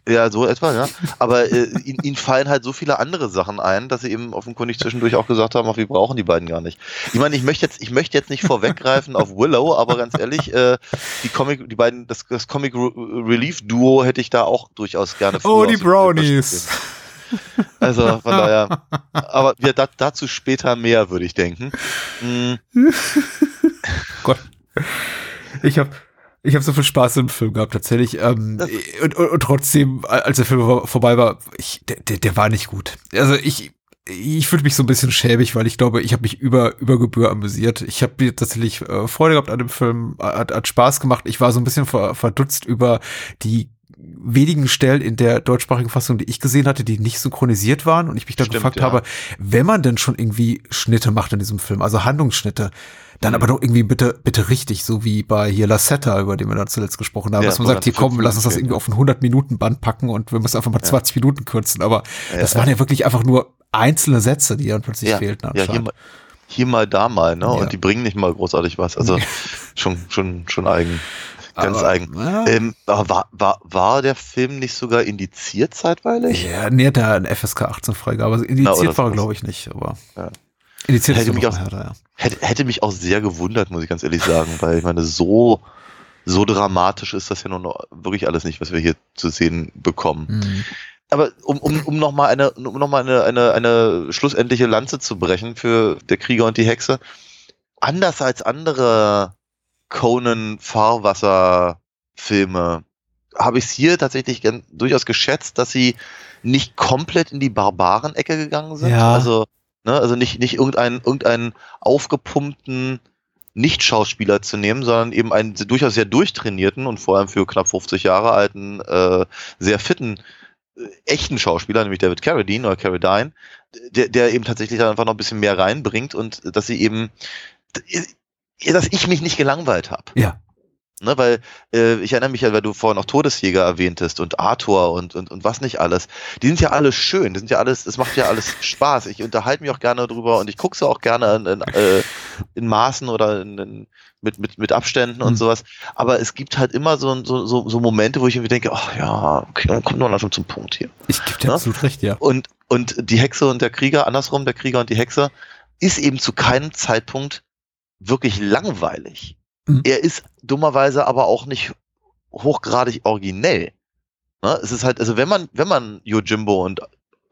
Ja. Ja, so etwa, ja. Aber äh, ihnen, fallen halt so viele andere Sachen ein, dass sie eben offenkundig zwischendurch auch gesagt haben, ach, wir brauchen die beiden gar nicht. Ich meine, ich möchte jetzt, ich möchte jetzt nicht vorweggreifen auf Willow, aber ganz ehrlich, äh, die Comic, die beiden, das, das Comic Re- Relief Duo hätte ich da auch durchaus gerne Oh, die Brownies. Also von daher, aber wir, da, dazu später mehr, würde ich denken. Mm, Gott. Ich habe ich hab so viel Spaß im Film gehabt, tatsächlich. Ähm, und, und, und trotzdem, als der Film vor- vorbei war, ich, der, der, war nicht gut. Also ich, ich fühle mich so ein bisschen schäbig, weil ich glaube, ich habe mich über, über Gebühr amüsiert. Ich habe mir tatsächlich äh, Freude gehabt an dem Film, hat, hat Spaß gemacht. Ich war so ein bisschen ver, verdutzt über die wenigen Stellen in der deutschsprachigen Fassung, die ich gesehen hatte, die nicht synchronisiert waren und ich mich dann Stimmt, gefragt ja. habe, wenn man denn schon irgendwie Schnitte macht in diesem Film, also Handlungsschnitte, dann Mhm. aber doch irgendwie bitte, bitte richtig, so wie bei hier La Setta, über den wir dann zuletzt gesprochen haben, Ja, dass man sagt, hier komm, lass uns das irgendwie auf ein 100-Minuten-Band packen und wir müssen einfach mal 20 Minuten kürzen, aber Ja, das ja. waren ja wirklich einfach nur einzelne Sätze, die dann plötzlich ja, fehlten ja hier, anscheinend. mal, hier mal, da mal, ne? Ja. Und die bringen nicht mal großartig was. Also schon, schon, schon eigen. Ganz Aber, eigen. Ja, Ähm, war, war, war der Film nicht sogar indiziert zeitweilig? ja, nee, hat er eine FSK 18 Freigabe. Also Na, indiziert oder war er, glaube ich, nicht, aber Ja. indiziert Hätte mich auch- härter, ja. Hätte, hätte mich auch sehr gewundert, muss ich ganz ehrlich sagen, weil ich meine, so, so dramatisch ist das ja nun noch wirklich alles nicht, was wir hier zu sehen bekommen. Mhm. Aber um, um, um nochmal eine, um noch mal eine, eine, eine schlussendliche Lanze zu brechen für der Krieger und die Hexe, anders als andere Conan Fahrwasser Filme habe ich es hier tatsächlich gern, durchaus geschätzt, dass sie nicht komplett in die Barbaren-Ecke gegangen sind. Ja. Also, ne, also nicht, nicht irgendeinen, irgendeinen aufgepumpten Nicht-Schauspieler zu nehmen, sondern eben einen durchaus sehr durchtrainierten und vor allem für knapp 50 Jahre alten, äh, sehr fitten, äh, echten Schauspieler, nämlich David Carradine oder Carradine, der, der eben tatsächlich dann einfach noch ein bisschen mehr reinbringt und dass sie eben, dass ich mich nicht gelangweilt habe. Ja. Ne, weil äh, ich erinnere mich ja, weil du vorhin auch Todesjäger erwähntest und Arthur und, und, und was nicht alles. Die sind ja alle schön, die sind ja alles, es macht ja alles Spaß. Ich unterhalte mich auch gerne drüber und ich gucke sie auch gerne in, in, äh, in Maßen oder in, in, mit, mit, mit Abständen und Mhm. sowas. Aber es gibt halt immer so, so, so, so Momente, wo ich irgendwie denke, ach ja, okay, dann kommt noch langsam zum Punkt hier. Ich gebe dir Ja? absolut recht, ja. Und, und die Hexe und der Krieger, andersrum, der Krieger und die Hexe, ist eben zu keinem Zeitpunkt wirklich langweilig. Mhm. Er ist dummerweise aber auch nicht hochgradig originell. Ne? Es ist halt, also wenn man, wenn man Yojimbo und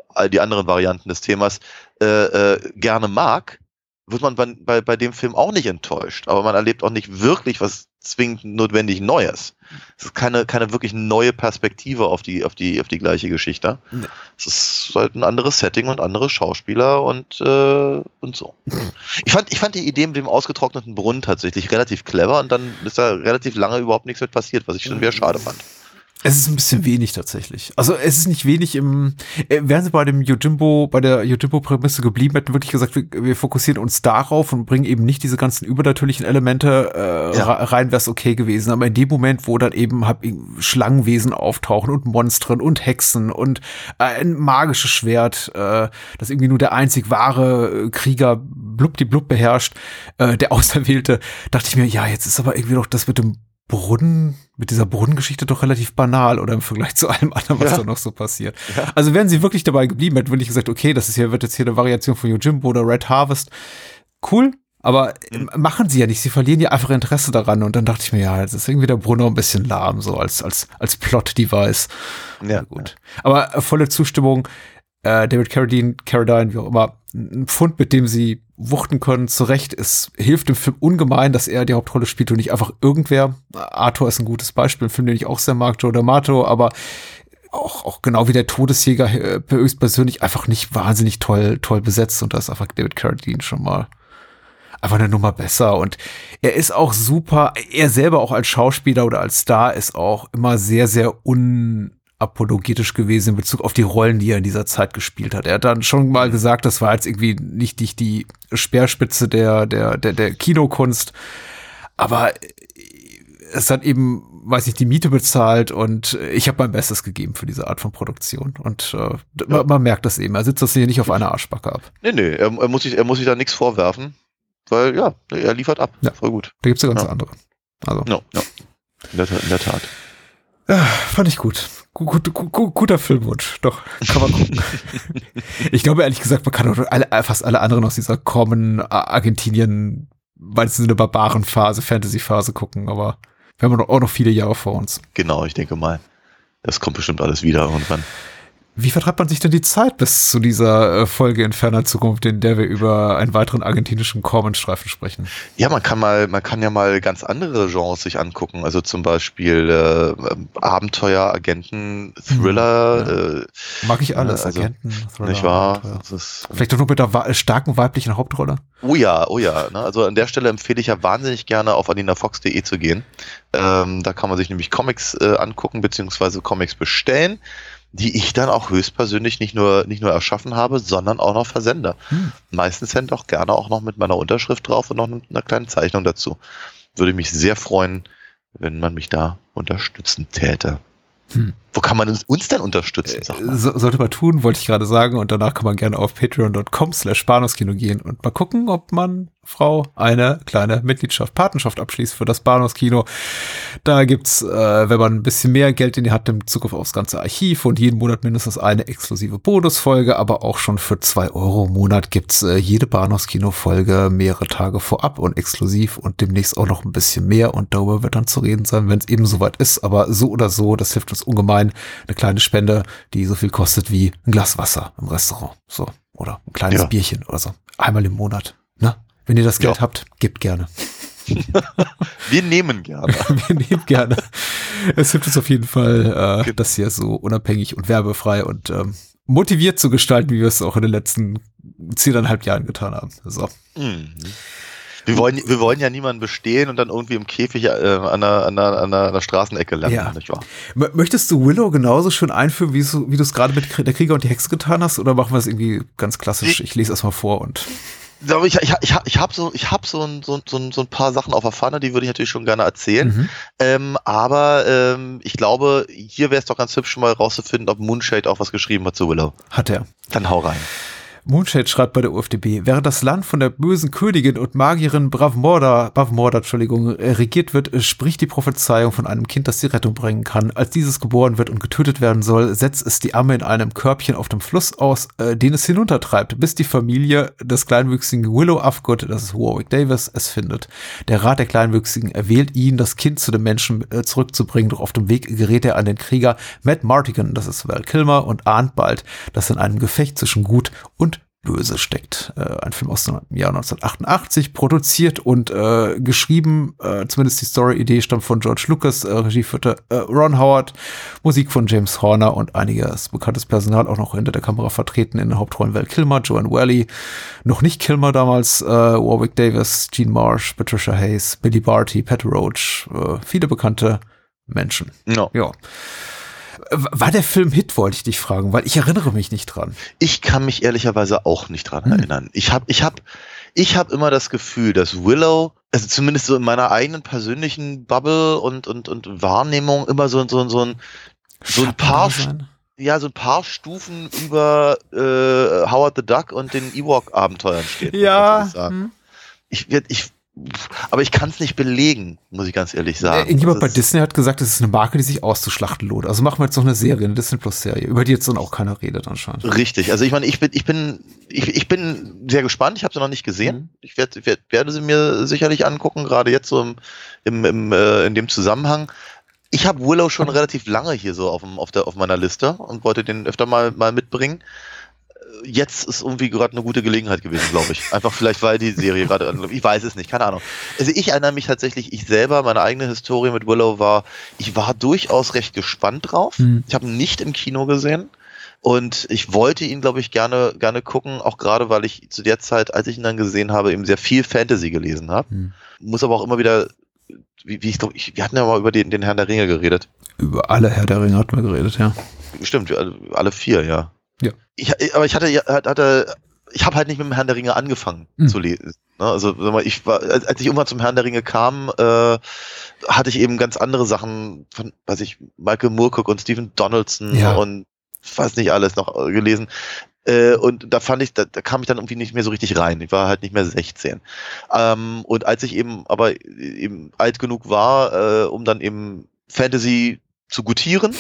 all die anderen Varianten des Themas äh, äh, gerne mag, wird man bei, bei, bei dem Film auch nicht enttäuscht. Aber man erlebt auch nicht wirklich was zwingend notwendig Neues. Es ist keine, keine wirklich neue Perspektive auf die, auf die, auf die gleiche Geschichte. Nee. Es ist halt ein anderes Setting und andere Schauspieler und, äh, und so. Ich fand, ich fand die Idee mit dem ausgetrockneten Brunnen tatsächlich relativ clever und dann ist da relativ lange überhaupt nichts mit passiert, was ich schon wieder schade fand. Es ist ein bisschen wenig tatsächlich. Also es ist nicht wenig im, äh, wären sie bei dem Yojimbo, bei der Yojimbo-Prämisse geblieben, hätten wirklich gesagt, wir, wir fokussieren uns darauf und bringen eben nicht diese ganzen übernatürlichen Elemente äh, Ja. rein, wäre es okay gewesen. Aber in dem Moment, wo dann eben hab, Schlangenwesen auftauchen und Monstren und Hexen und äh, ein magisches Schwert, äh, das irgendwie nur der einzig wahre äh, Krieger blub die blub beherrscht, äh, der Auserwählte, dachte ich mir, ja, jetzt ist aber irgendwie doch das mit dem Brunnen, mit dieser Brunnengeschichte doch relativ banal oder im Vergleich zu allem anderen, was Ja. da noch so passiert. Also wären sie wirklich dabei geblieben, hätten wirklich gesagt, okay, das ist hier, wird jetzt hier eine Variation von Yojimbo oder Red Harvest. Cool. Aber Mhm. machen sie ja nicht. Sie verlieren ja einfach Interesse daran. Und dann dachte ich mir, ja, jetzt ist irgendwie der Brunnen auch ein bisschen lahm, so als, als, als Plot-Device. Ja, gut. Aber äh, volle Zustimmung. Äh, David Carradine, Carradine, wie auch immer, ein Pfund, mit dem sie wuchten können, zu Recht. Es hilft dem Film ungemein, dass er die Hauptrolle spielt und nicht einfach irgendwer. Arthur ist ein gutes Beispiel, ein Film, den ich auch sehr mag, Joe D'Amato, aber auch, auch genau wie der Todesjäger äh, höchstpersönlich einfach nicht wahnsinnig toll, toll besetzt und da ist einfach David Carradine schon mal einfach eine Nummer besser und er ist auch super, er selber auch als Schauspieler oder als Star ist auch immer sehr, sehr unapologetisch gewesen in Bezug auf die Rollen, die er in dieser Zeit gespielt hat. Er hat dann schon mal gesagt, das war jetzt irgendwie nicht die, die Speerspitze der, der, der, der Kinokunst, aber es hat eben, weiß ich, die Miete bezahlt und ich habe mein Bestes gegeben für diese Art von Produktion. Und äh, man, man merkt das eben. Er sitzt das hier nicht auf einer Arschbacke ab. Nee, nee, er, er, muss sich, er muss sich da nichts vorwerfen, weil ja, er liefert ab. Ja. Voll gut. Da gibt's ja ganz Ja. andere. Also, Ja, ja. In der, Tat- in der Tat. ja, fand ich gut. Gut, gut, gut, guter Filmwunsch. Doch, kann man gucken. ich glaube ehrlich gesagt, man kann auch alle, fast alle anderen aus dieser Common äh, Argentinien, weil es eine Barbarenphase, Fantasy-Phase gucken, aber wir haben auch noch viele Jahre vor uns. Genau, ich denke mal. Das kommt bestimmt alles wieder irgendwann. Wie vertreibt man sich denn die Zeit bis zu dieser äh, Folge in ferner Zukunft, in der wir über einen weiteren argentinischen Corman-Streifen sprechen? Ja, man kann mal, man kann ja mal ganz andere Genres sich angucken. Also zum Beispiel äh, Abenteuer, Agenten, Thriller, Mag ich alles, Ja, also, Agenten, äh, Thriller, nicht wahr? Vielleicht doch nur mit einer wa- starken weiblichen Hauptrolle. oh ja, oh ja. Ne? Also an der Stelle empfehle ich ja wahnsinnig gerne auf aninafox.de zu gehen. Ähm, da kann man sich nämlich Comics äh, angucken beziehungsweise Comics bestellen, die ich dann auch höchstpersönlich nicht nur nicht nur erschaffen habe, sondern auch noch versende. Hm. Meistens hängt auch gerne auch noch mit meiner Unterschrift drauf und noch mit einer kleinen Zeichnung dazu. Würde mich sehr freuen, wenn man mich da unterstützen täte. Hm. Wo kann man uns, uns denn unterstützen? Sag mal. So, sollte man tun, wollte ich gerade sagen. Und danach kann man gerne auf patreon.com slash gehen und mal gucken, ob man Frau eine kleine Mitgliedschaft, Patenschaft abschließt für das Bahnhofskino. Da gibt's, äh, wenn man ein bisschen mehr Geld in die Hand nimmt, Zugriff aufs ganze Archiv und jeden Monat mindestens eine exklusive Bonusfolge, aber auch schon für zwei Euro im Monat gibt's äh, jede Bahnhofskino-Folge mehrere Tage vorab und exklusiv und demnächst auch noch ein bisschen mehr und darüber wird dann zu reden sein, wenn es eben soweit ist. Aber so oder so, das hilft uns ungemein. Eine kleine Spende, die so viel kostet wie ein Glas Wasser im Restaurant. So. Oder ein kleines Ja. Bierchen oder so. Einmal im Monat. Wenn ihr das Geld Ja. habt, gebt gerne. Wir nehmen gerne. Wir nehmen gerne. Es hilft uns auf jeden Fall, äh, das hier so unabhängig und werbefrei und ähm, motiviert zu gestalten, wie wir es auch in den letzten zehneinhalb Jahren getan haben. So. Mhm. Wir wollen, wir wollen ja niemanden bestehen und dann irgendwie im Käfig äh, an, der, an, der, an, der Straßenecke landen, Ja. nicht wahr? Möchtest du Willow genauso schön einführen, wie du wie du es gerade mit der Krieger und die Hexe getan hast? Oder machen wir es irgendwie ganz klassisch? Ich lese erstmal vor und. Aber ich, ich, ich, ich habe so, ich hab so, ein, so, ein- so, ein- so ein paar Sachen auf der Pfanne, die würde ich natürlich schon gerne erzählen. Mhm. Ähm, aber ähm, ich glaube, hier wäre es doch ganz hübsch, mal rauszufinden, ob Moonshade auch was geschrieben hat zu Willow. Hat er. Dann hau rein. Moonshade schreibt bei der UFDB, während das Land von der bösen Königin und Magierin Bravmorda, Bravmorda, Entschuldigung, äh, regiert wird, äh, spricht die Prophezeiung von einem Kind, das die Rettung bringen kann. Als dieses geboren wird und getötet werden soll, setzt es die Amme in einem Körbchen auf dem Fluss aus, äh, den es hinuntertreibt, bis die Familie des kleinwüchsigen Willow Afgood, das ist Warwick Davis, es findet. Der Rat der Kleinwüchsigen erwählt ihn, das Kind zu den Menschen äh, zurückzubringen, doch auf dem Weg gerät er an den Krieger Matt Martigan, das ist Val Kilmer, und ahnt bald, dass in einem Gefecht zwischen Gut und Böse steckt. Äh, ein Film aus dem Jahr 1988, produziert und äh, geschrieben, äh, zumindest die Story-Idee stammt von George Lucas, äh, Regie führte äh, Ron Howard, Musik von James Horner und einiges bekanntes Personal auch noch hinter der Kamera vertreten in den Hauptrollen Val Kilmer, Joanne Whalley, noch nicht Kilmer damals, äh, Warwick Davis, Gene Marsh, Patricia Hayes, Billy Barty, Pat Roach, äh, viele bekannte Menschen. No. Ja. War der Film Hit, wollte ich dich fragen, weil ich erinnere mich nicht dran. Ich kann mich ehrlicherweise auch nicht dran Hm. erinnern. Ich habe ich hab, ich hab immer das Gefühl, dass Willow, also zumindest so in meiner eigenen persönlichen Bubble und, und, und Wahrnehmung immer so, so, so ein So ein paar ja, so ein paar Stufen über äh, Howard the Duck und den Ewok-Abenteuern steht. Ja. Ich, hm. ich, ich, aber ich kann es nicht belegen, muss ich ganz ehrlich sagen. Äh, Irgendjemand bei Das ist- Disney hat gesagt, es ist eine Marke, die sich auszuschlachten lohnt. Also machen wir jetzt noch eine Serie, eine Disney Plus Serie, über die jetzt dann auch keiner redet anscheinend. Richtig, also ich meine, ich bin, ich bin, ich, ich bin sehr gespannt. Ich habe sie noch nicht gesehen. Mhm. Ich werd, werd, werde sie mir sicherlich angucken, gerade jetzt so im, im, im äh, in dem Zusammenhang. Ich habe Willow schon relativ lange hier so auf, dem, auf, der, auf meiner Liste und wollte den öfter mal, mal mitbringen. Jetzt ist irgendwie gerade eine gute Gelegenheit gewesen, glaube ich. Einfach vielleicht, weil die Serie gerade, ich weiß es nicht, keine Ahnung. Also ich erinnere mich tatsächlich, ich selber, meine eigene Historie mit Willow war, ich war durchaus recht gespannt drauf. Hm. Ich habe ihn nicht im Kino gesehen. Und ich wollte ihn, glaube ich, gerne, gerne gucken, auch gerade weil ich zu der Zeit, als ich ihn dann gesehen habe, eben sehr viel Fantasy gelesen habe. Hm. Muss aber auch immer wieder, wie, wie ich glaube, wir hatten ja mal über den, den Herrn der Ringe geredet. Über alle Herr der Ringe hatten wir geredet, ja. Stimmt, alle vier, ja. Ja. Ich, aber ich hatte, hatte, ich habe halt nicht mit dem Herrn der Ringe angefangen Hm. zu lesen. Ne? Also ich war, als als ich irgendwann zum Herrn der Ringe kam, äh, hatte ich eben ganz andere Sachen von, weiß ich, Michael Moorcock und Stephen Donaldson Ja. und weiß nicht alles noch äh, gelesen. Äh, und da fand ich, da, da kam ich dann irgendwie nicht mehr so richtig rein. Ich war halt nicht mehr 16. Ähm, und als ich eben aber eben alt genug war, äh, um dann eben Fantasy zu gutieren,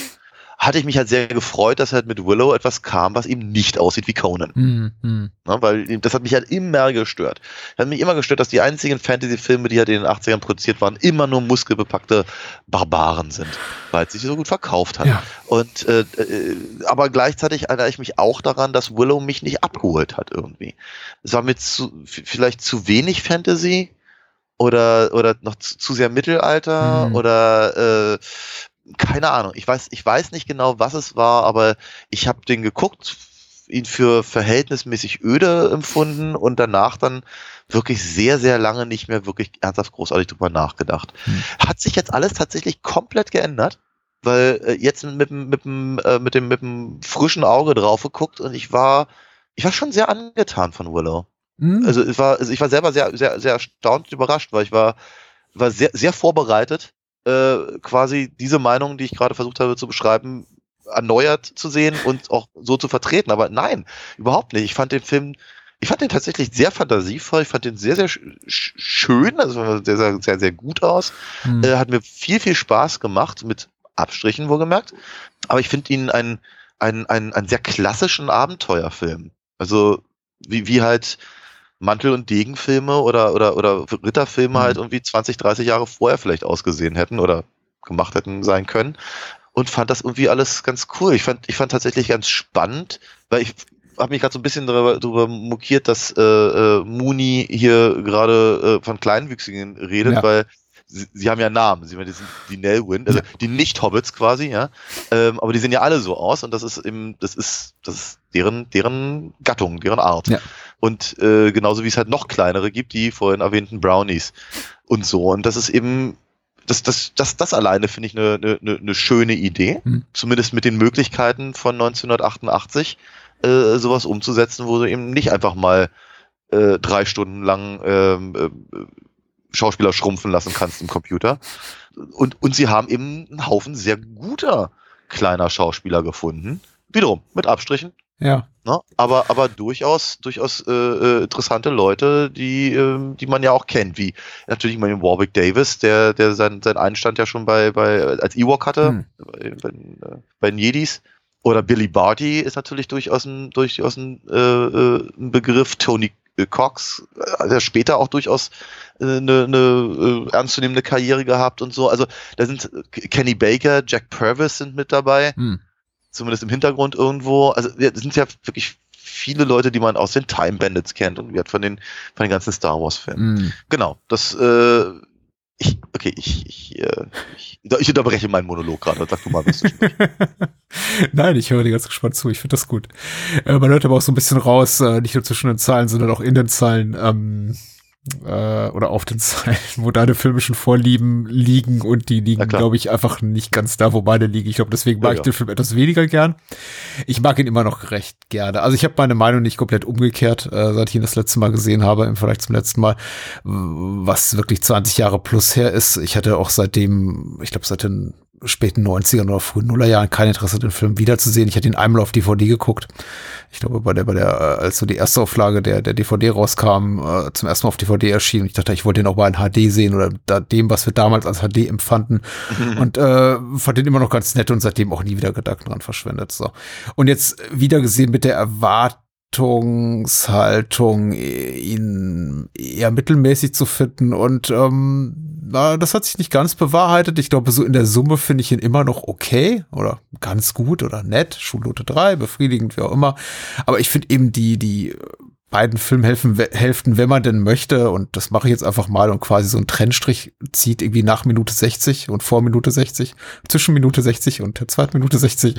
hatte ich mich halt sehr gefreut, dass halt mit Willow etwas kam, was eben nicht aussieht wie Conan. Hm, hm. Ne? Weil das hat mich halt immer gestört. Hat mich immer gestört, dass die einzigen Fantasy-Filme, die halt in den 80ern produziert waren, immer nur muskelbepackte Barbaren sind, weil es sich so gut verkauft hat. Ja. Und äh, äh, aber gleichzeitig erinnere ich mich auch daran, dass Willow mich nicht abgeholt hat irgendwie. Es war mir zu, vielleicht zu wenig Fantasy oder oder noch zu, zu sehr Mittelalter Mhm. oder äh, keine Ahnung. Ich weiß ich weiß nicht genau, was es war, aber ich habe den geguckt, ihn für verhältnismäßig öde empfunden und danach dann wirklich sehr, sehr lange nicht mehr wirklich ernsthaft großartig drüber nachgedacht. Hm. Hat sich jetzt alles tatsächlich komplett geändert, weil äh, jetzt mit, dem- mit, dem, äh, mit, dem, mit dem frischen Auge drauf geguckt und ich war, ich war schon sehr angetan von Willow. Hm. Also, es war, also ich war selber sehr, sehr, sehr erstaunt und überrascht, weil ich war, war sehr, sehr vorbereitet, äh, quasi diese Meinung, die ich gerade versucht habe zu beschreiben, erneuert zu sehen und auch so zu vertreten. Aber nein, überhaupt nicht. Ich fand den Film, ich fand den tatsächlich sehr fantasievoll. Ich fand den sehr, sehr sch sch- schön, also sehr, sehr, sehr, sehr gut aus. Hm. Äh, hat mir viel, viel Spaß gemacht, mit Abstrichen wohlgemerkt. Aber ich finde ihn einen, einen, einen, einen sehr klassischen Abenteuerfilm. Also wie, wie halt Mantel- und Degenfilme oder, oder, oder Ritterfilme Mhm. halt irgendwie 20, 30 Jahre vorher vielleicht ausgesehen hätten oder gemacht hätten sein können. Und fand das irgendwie alles ganz cool. Ich fand, ich fand tatsächlich ganz spannend, weil ich habe mich gerade so ein bisschen darüber, darüber mokiert, dass äh, äh, Mooney hier gerade äh, von Kleinwüchsigen redet, Ja. weil sie, sie haben ja Namen. Sie sind die Nelwyn, also die Nicht-Hobbits quasi, ja. Ähm, aber die sehen ja alle so aus und das ist eben, das ist, das ist deren, deren Gattung, deren Art. Ja. Und äh, genauso wie es halt noch kleinere gibt, die vorhin erwähnten Brownies und so. Und das ist eben, das, das, das, das alleine finde ich eine, eine eine schöne Idee. Hm. Zumindest mit den Möglichkeiten von 1988 äh, sowas umzusetzen, wo du eben nicht einfach mal äh, drei Stunden lang ähm, äh, Schauspieler schrumpfen lassen kannst im Computer. Und, und sie haben eben einen Haufen sehr guter kleiner Schauspieler gefunden. Wiederum, mit Abstrichen. Ja. Ne? Aber, aber durchaus, durchaus äh, äh, interessante Leute, die, ähm, die man ja auch kennt, wie natürlich mal den Warwick Davis, der, der seinen sein Einstand ja schon bei, bei als Ewok hatte, Hm. bei, bei, den, äh, bei den Jedis. Oder Billy Barty ist natürlich durchaus ein, durchaus ein, äh, äh, ein Begriff. Tony äh, Cox, äh, der später auch durchaus äh, eine, eine äh, ernstzunehmende Karriere gehabt und so. Also da sind äh, Kenny Baker, Jack Purvis sind mit dabei Hm. Zumindest im Hintergrund irgendwo. Also das sind ja wirklich viele Leute, die man aus den Time Bandits kennt und von den von den ganzen Star Wars Filmen. Hm. Genau, das äh, ich okay, ich ich, äh, ich ich unterbreche meinen Monolog gerade. Sag du mal, was du. Nein, ich höre dir ganz gespannt zu. Ich finde das gut. Äh, man hört aber auch so ein bisschen raus, äh, nicht nur zwischen den Zahlen, sondern auch in den Zahlen. Ähm, äh, oder auf den Zeilen, wo deine filmischen Vorlieben liegen und die liegen, glaube ich, einfach nicht ganz da, wo meine liegen. Ich glaube, deswegen mag Ja, ich den Film etwas weniger gern. Ich mag ihn immer noch recht gerne. Also ich habe meine Meinung nicht komplett umgekehrt, äh, seit ich ihn das letzte Mal gesehen habe, im Vergleich zum letzten Mal, was wirklich 20 Jahre plus her ist. Ich hatte auch seitdem, ich glaube, seit den späten 90ern oder frühen Nullerjahren kein Interesse, den Film wiederzusehen. Ich hatte ihn einmal auf DVD geguckt. Ich glaube, bei der, bei der, äh, als so die erste Auflage der, der DVD rauskam, äh, zum ersten Mal auf DVD erschien. Ich dachte, ich wollte den auch mal in HD sehen oder da, dem, was wir damals als HD empfanden. Und äh, fand den immer noch ganz nett und seitdem auch nie wieder Gedanken dran verschwendet. So. Und jetzt wieder gesehen mit der Erwartungshaltung, ihn eher mittelmäßig zu finden. Und ähm, na, das hat sich nicht ganz bewahrheitet. Ich glaube, so in der Summe finde ich ihn immer noch okay oder ganz gut oder nett. Schulnote 3, befriedigend, wie auch immer. Aber ich finde eben die, die beiden Filmhälften, Hälften, wenn man denn möchte, und das mache ich jetzt einfach mal und quasi so einen Trennstrich zieht irgendwie nach Minute 60 und vor Minute 60, zwischen Minute 60 und der zweiten Minute 60,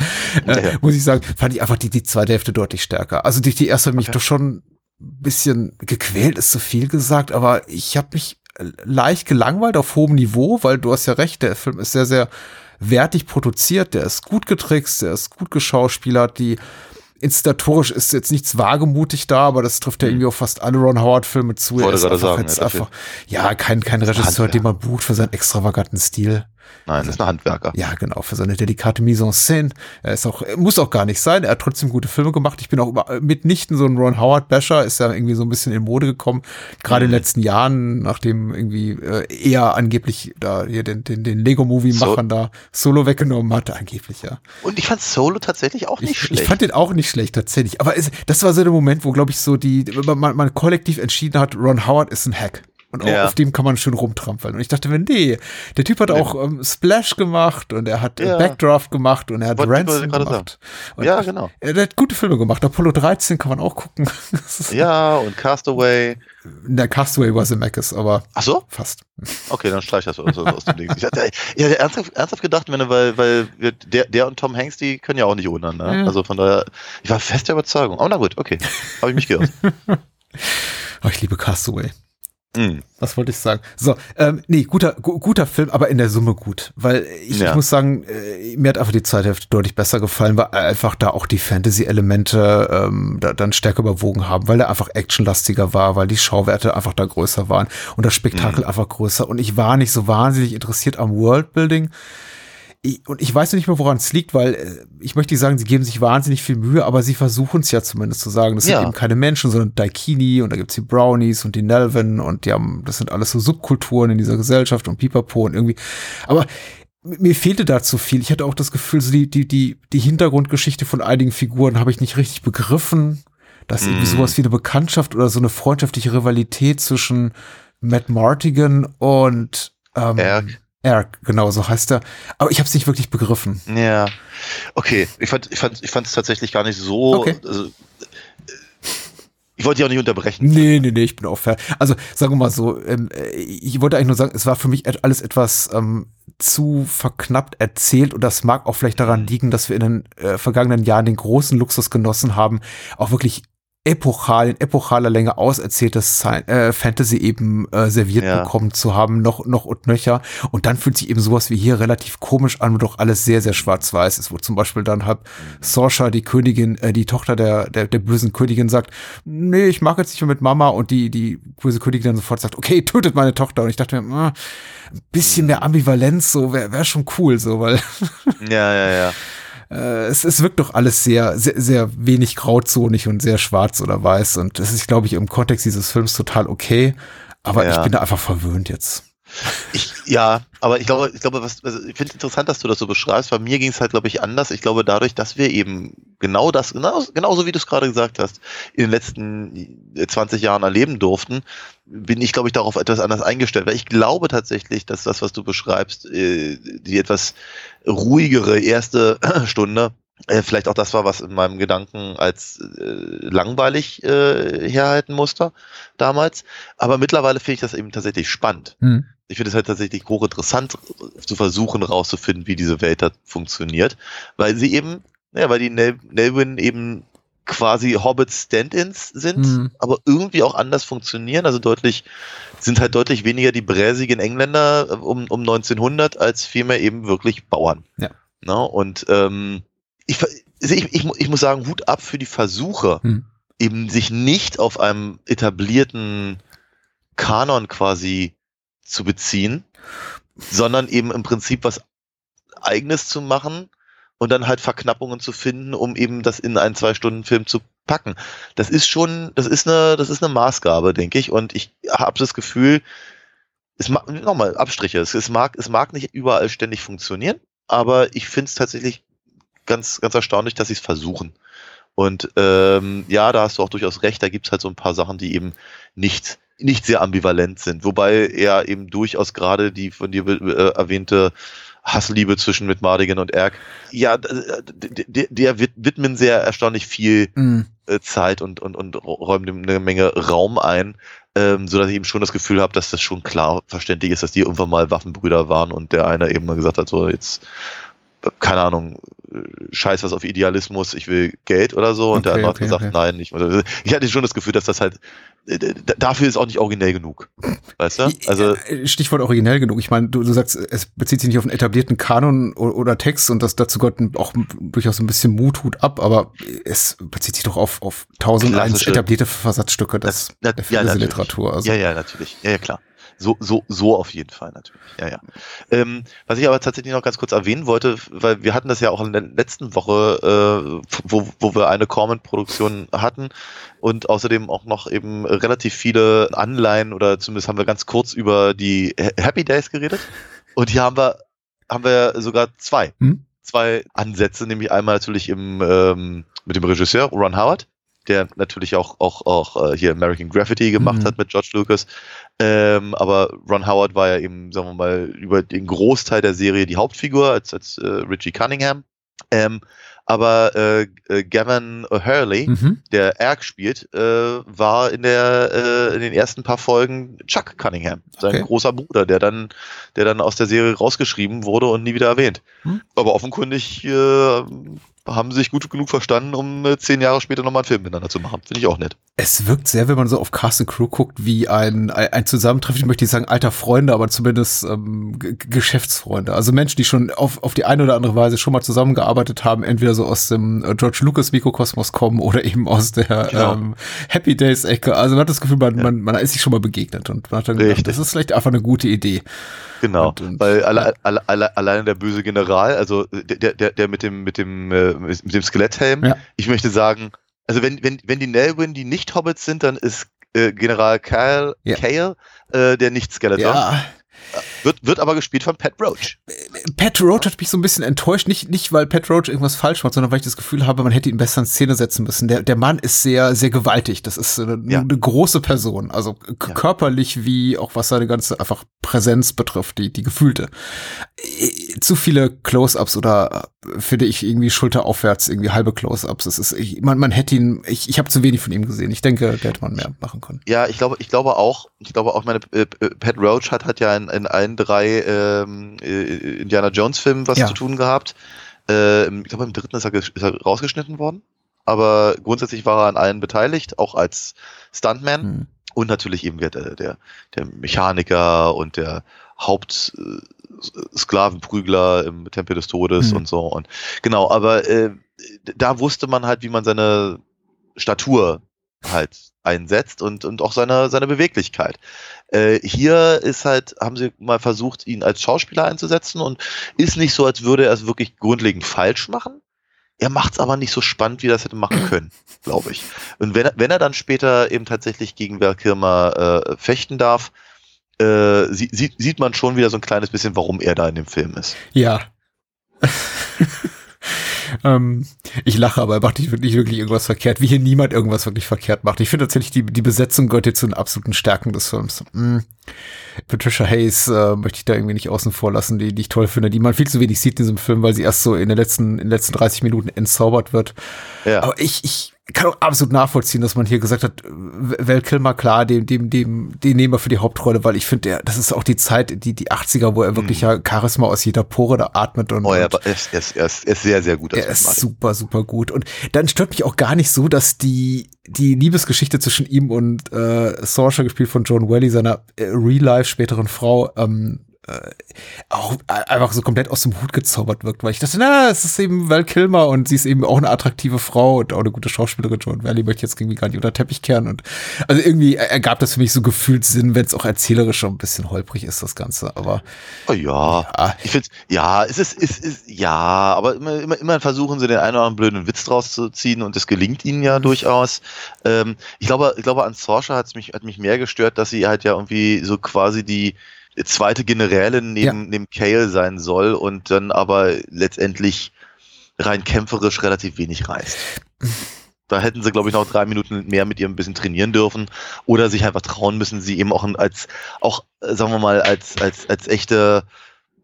Ja, äh, ja. muss ich sagen, fand ich einfach die, die zweite Hälfte deutlich stärker. Also die, die erste hat mich doch schon ein bisschen gequält, ist zu viel gesagt, aber ich habe mich leicht gelangweilt auf hohem Niveau, weil du hast ja recht, der Film ist sehr, sehr wertig produziert, der ist gut getrickst, der ist gut geschauspielert, die instatorisch ist jetzt nichts wagemutig da, aber das trifft ja irgendwie auf fast alle Ron Howard Filme zu. Er ist einfach sagen, jetzt ja, einfach, ja, kein, kein Regisseur, den man bucht für seinen extravaganten Stil. Nein, das ist ein Handwerker. Ja, genau, für seine delikate Mise en scène. Er ist auch, muss auch gar nicht sein. Er hat trotzdem gute Filme gemacht. Ich bin auch mitnichten so ein Ron Howard Basher, ist ja irgendwie so ein bisschen in Mode gekommen. Gerade in Mhm. den letzten Jahren, nachdem irgendwie äh, er angeblich da hier den, den, den Lego-Movie-Machern da Solo weggenommen hatte, angeblich, ja. Und ich fand Solo tatsächlich auch nicht Ich, schlecht. ich fand den auch nicht schlecht, tatsächlich. Aber es, das war so der Moment, wo, glaube ich, so die, man, man kollektiv entschieden hat, Ron Howard ist ein Hack. Und auch Ja. auf dem kann man schön rumtrampeln. Und ich dachte mir, nee, der Typ hat auch ähm, Splash gemacht und er hat äh, Ja. Backdraft gemacht und er hat Wollte- Ransom gemacht. Ja, genau. Er hat gute Filme gemacht. Apollo 13 kann man auch gucken. Ja, und Castaway. Der Castaway war Zemeckis, aber Ach so? fast. Okay, dann streich das aus, aus dem Ding. Ich hatte, ich hatte ernsthaft, ernsthaft gedacht, wenn, weil, weil wir, der, der und Tom Hanks, die können ja auch nicht ohne. Ne? Ja. Also von daher, ich war fest der Überzeugung. Aber na gut, okay. Habe ich mich geirrt. Oh, ich liebe Castaway. Hm. Was wollte ich sagen? So, ähm, nee, guter, gu guter Film, aber in der Summe gut. Weil ich, Ja. ich muss sagen, äh, mir hat einfach die zweite Hälfte deutlich besser gefallen, weil einfach da auch die Fantasy-Elemente ähm, da, dann stärker überwogen haben, weil er einfach actionlastiger war, weil die Schauwerte einfach da größer waren und das Spektakel einfach größer. Und ich war nicht so wahnsinnig interessiert am Worldbuilding. Ich, und ich weiß nicht mehr, woran es liegt, weil äh, ich möchte nicht sagen, sie geben sich wahnsinnig viel Mühe, aber sie versuchen es ja zumindest zu sagen. Das Ja. sind eben keine Menschen, sondern Daikini und da gibt's die Brownies und die Nelvin und die haben, das sind alles so Subkulturen in dieser Gesellschaft und Pipapo und irgendwie. Aber mir fehlte da zu viel. Ich hatte auch das Gefühl, so die, die, die, die Hintergrundgeschichte von einigen Figuren habe ich nicht richtig begriffen. Dass irgendwie Mm. sowas wie eine Bekanntschaft oder so eine freundschaftliche Rivalität zwischen Matt Martigan und ähm, Erk. Erk, genau, so heißt er. Aber ich habe es nicht wirklich begriffen. Ja. Okay, ich fand ich fand, ich fand es tatsächlich gar nicht so. Okay. Also, äh, ich wollte dich auch nicht unterbrechen. Nee, nee, nee, ich bin auch fair. Also sagen wir mal so, ähm, äh, ich wollte eigentlich nur sagen, es war für mich alles etwas ähm, zu verknappt erzählt und das mag auch vielleicht daran liegen, dass wir in den äh, vergangenen Jahren den großen Luxus genossen haben, auch wirklich epochal, in epochaler Länge auserzähltes äh, Fantasy eben äh, serviert Ja. bekommen zu haben, noch, noch und nöcher. Und dann fühlt sich eben sowas wie hier relativ komisch an, wo doch alles sehr, sehr schwarz-weiß ist, wo zum Beispiel dann halt Sorsha, die Königin, äh, die Tochter der, der, der bösen Königin sagt, nee, ich mag jetzt nicht mehr mit Mama und die, die böse Königin dann sofort sagt, okay, tötet meine Tochter. Und ich dachte mir, ah, ein bisschen mehr Ambivalenz, so wäre wär schon cool, so, weil Ja, ja, ja. Äh, es, es wirkt doch alles sehr, sehr, sehr wenig grauzonig und sehr schwarz oder weiß. Und das ist, glaube ich, im Kontext dieses Films total okay. Aber Ja. ich bin da einfach verwöhnt jetzt. Ich, ja, aber ich glaube, ich glaube, was, also ich finde es interessant, dass du das so beschreibst. Bei mir ging es halt, glaube ich, anders. Ich glaube, dadurch, dass wir eben genau das, genau, genauso wie du es gerade gesagt hast, in den letzten 20 Jahren erleben durften, bin ich, glaube ich, darauf etwas anders eingestellt. Weil ich glaube tatsächlich, dass das, was du beschreibst, äh, die etwas ruhigere erste Stunde, äh, vielleicht auch das war, was in meinem Gedanken als äh, langweilig äh, herhalten musste damals. Aber mittlerweile finde ich das eben tatsächlich spannend Hm. ich finde es halt tatsächlich hochinteressant zu versuchen rauszufinden, wie diese Welt da funktioniert, weil sie eben, ja, weil die Nel Nelwyn eben quasi Hobbit-Stand-ins sind, Mhm. aber irgendwie auch anders funktionieren. Also deutlich, sind halt deutlich weniger die bräsigen Engländer äh, um, um 1900 als vielmehr eben wirklich Bauern. Ja. Ne? Und ähm, ich, also ich, ich, ich muss sagen, Hut ab für die Versuche, Mhm. eben sich nicht auf einem etablierten Kanon quasi zu beziehen, sondern eben im Prinzip was eigenes zu machen und dann halt Verknappungen zu finden, um eben das in einen Zwei-Stunden-Film zu packen. Das ist schon, das ist eine, das ist eine Maßgabe, denke ich. Und ich habe das Gefühl, es mag, nochmal, Abstriche, es, es mag, es mag nicht überall ständig funktionieren, aber ich finde es tatsächlich ganz, ganz erstaunlich, dass sie es versuchen. Und ähm, ja, da hast du auch durchaus recht, da gibt es halt so ein paar Sachen, die eben nicht, nicht sehr ambivalent sind. Wobei er eben durchaus gerade die von dir äh, erwähnte Hassliebe zwischen Mitmardigan und Erg, ja, der, der wid- widmen sehr erstaunlich viel Mhm. äh, Zeit und, und, und räumen dem eine Menge Raum ein, ähm, so dass ich eben schon das Gefühl habe, dass das schon klar verständlich ist, dass die irgendwann mal Waffenbrüder waren und der eine eben mal gesagt hat, so jetzt, keine Ahnung, scheiß was auf Idealismus, ich will Geld oder so. Und der Okay, andere okay, hat gesagt, okay. nein, nicht. Oder- Ich hatte schon das Gefühl, dass das halt, äh, dafür ist auch nicht originell genug. Weißt du? Also, Äh, Stichwort originell genug. Ich meine, du, du sagst, es bezieht sich nicht auf einen etablierten Kanon oder Text und das dazu gehört auch durchaus ein bisschen Muthut ab, aber es bezieht sich doch auf, auf tausend eins Klassische- etablierte Versatzstücke des, Na- der ja, natürlich. Fantasy-Literatur. Also, Ja, ja, natürlich. Ja, ja, klar. So, so, so auf jeden Fall natürlich. Ja, ja. Ähm, was ich aber tatsächlich noch ganz kurz erwähnen wollte, weil wir hatten das ja auch in der letzten Woche, äh, wo, wo wir eine Corman-Produktion hatten und außerdem auch noch eben relativ viele Anleihen oder zumindest haben wir ganz kurz über die Ha- Happy Days geredet. Und hier haben wir, haben wir sogar zwei. Hm? Zwei Ansätze, nämlich einmal natürlich im, ähm, mit dem Regisseur Ron Howard, der natürlich auch, auch, auch äh, hier American Graffiti gemacht Mhm. hat mit George Lucas. Ähm, aber Ron Howard war ja eben, sagen wir mal, über den Großteil der Serie die Hauptfigur als, als äh, Richie Cunningham. Ähm, aber äh, äh, Gavin O'Hurley, Mhm. der Erg spielt, äh, war in der äh, in den ersten paar Folgen Chuck Cunningham, sein Okay. großer Bruder, der dann der dann aus der Serie rausgeschrieben wurde und nie wieder erwähnt. Hm. Aber offenkundig äh, haben sich gut genug verstanden, um äh, zehn Jahre später nochmal einen Film miteinander zu machen. Finde ich auch nett. Es wirkt sehr, wenn man so auf Cast Crew guckt, wie ein, ein ein Zusammentreffen, ich möchte nicht sagen alter Freunde, aber zumindest ähm, G- Geschäftsfreunde. Also Menschen, die schon auf, auf die eine oder andere Weise schon mal zusammengearbeitet haben, entweder so aus dem äh, George Lucas Mikrokosmos kommen oder eben aus der Genau. ähm, Happy Days Ecke. Also man hat das Gefühl, man, man, man ist sich schon mal begegnet und man hat dann gedacht, Richtig. das ist vielleicht einfach eine gute Idee. Genau, Und- und- weil alle, alle, alle, alleine der böse General, also der, der, der mit dem mit dem äh, mit dem Skeletthelm, Ja. ich möchte sagen, also wenn wenn wenn die Nelwyn die nicht Hobbits sind, dann ist äh, General Kyle, Ja. Kale äh, der nicht Skeletor. Ja, Wird wird aber gespielt von Pat Roach. Pat Roach hat mich so ein bisschen enttäuscht, nicht, nicht weil Pat Roach irgendwas falsch macht, sondern weil ich das Gefühl habe, man hätte ihn besser in Szene setzen müssen. Der, der Mann ist sehr, sehr gewaltig. Das ist eine, Ja. eine große Person. Also Ja. körperlich wie auch was seine ganze einfach Präsenz betrifft, die, die gefühlte. Äh, Zu viele Close-Ups oder äh, finde ich irgendwie schulteraufwärts, irgendwie halbe Close-Ups. Es ist, ich, man, man hätte ihn, ich, ich habe zu wenig von ihm gesehen. Ich denke, da hätte man mehr machen können. Ja, ich glaube, ich glaube auch, ich glaube auch, meine äh, äh, Pat Roach hat hat ja in, in allen drei ähm, äh, Indiana Jones Filmen was Ja. zu tun gehabt. Äh, ich glaube, im dritten ist er, ist er rausgeschnitten worden. Aber grundsätzlich war er an allen beteiligt, auch als Stuntman. Hm. Und natürlich eben der, der, der Mechaniker und der Hauptsklavenprügler im Tempel des Todes Mhm. und so. Und genau, aber äh, da wusste man halt, wie man seine Statur halt einsetzt und, und auch seine, seine Beweglichkeit. Äh, hier ist halt, haben sie mal versucht, ihn als Schauspieler einzusetzen und ist nicht so, als würde er es wirklich grundlegend falsch machen. Er macht es aber nicht so spannend, wie er das hätte machen können, glaube ich. Und wenn er, wenn er dann später eben tatsächlich gegen Val Kilmer äh, fechten darf, äh, sie, sieht, sieht man schon wieder so ein kleines bisschen, warum er da in dem Film ist. Ja. ähm, ich lache, aber er macht nicht wirklich, irgendwas verkehrt, wie hier niemand irgendwas wirklich verkehrt macht. Ich finde tatsächlich, die, die Besetzung gehört hier zu den absoluten Stärken des Films. Mm. Patricia Hayes äh, möchte ich da irgendwie nicht außen vor lassen, die, die ich toll finde, die man viel zu wenig sieht in diesem Film, weil sie erst so in den letzten, in den letzten 30 Minuten entzaubert wird. Ja. Aber ich, ich kann auch absolut nachvollziehen, dass man hier gesagt hat, Val Kilmer, klar, dem, dem, dem, den nehmen wir für die Hauptrolle, weil ich finde, der, das ist auch die Zeit, die, die 80er, wo er wirklich ja Charisma aus jeder Pore da atmet und. Oh ja, aber er ist, er ist, er ist, sehr, sehr gut. er ist super, super gut. Und dann stört mich auch gar nicht so, dass die, die Liebesgeschichte zwischen ihm und äh, Saoirse, gespielt von Joan Welly, seiner äh, Real-Life späteren Frau, ähm, äh, auch einfach so komplett aus dem Hut gezaubert wirkt, weil ich dachte, na, es ist eben Val Kilmer und sie ist eben auch eine attraktive Frau und auch eine gute Schauspielerin. Joan Valley möchte ich jetzt irgendwie gar nicht unter Teppich kehren und also irgendwie ergab das für mich so gefühlt Sinn, wenn es auch erzählerisch schon ein bisschen holprig ist, das Ganze, aber Oh ja. ja, Ich finde, ja, es ist, es ist, ja, aber immer, immer, immer versuchen sie den einen oder anderen blöden Witz draus zu ziehen und es gelingt ihnen ja durchaus. Ähm, ich glaube, ich glaube, an Sorsha hat mich, hat mich mehr gestört, dass sie halt ja irgendwie so quasi die zweite Generälin neben, Ja. neben Kale sein soll und dann aber letztendlich rein kämpferisch relativ wenig reißt. Da hätten sie, glaube ich, noch drei Minuten mehr mit ihr ein bisschen trainieren dürfen oder sich einfach trauen müssen, sie eben auch als, auch, äh, sagen wir mal, als, als, als echte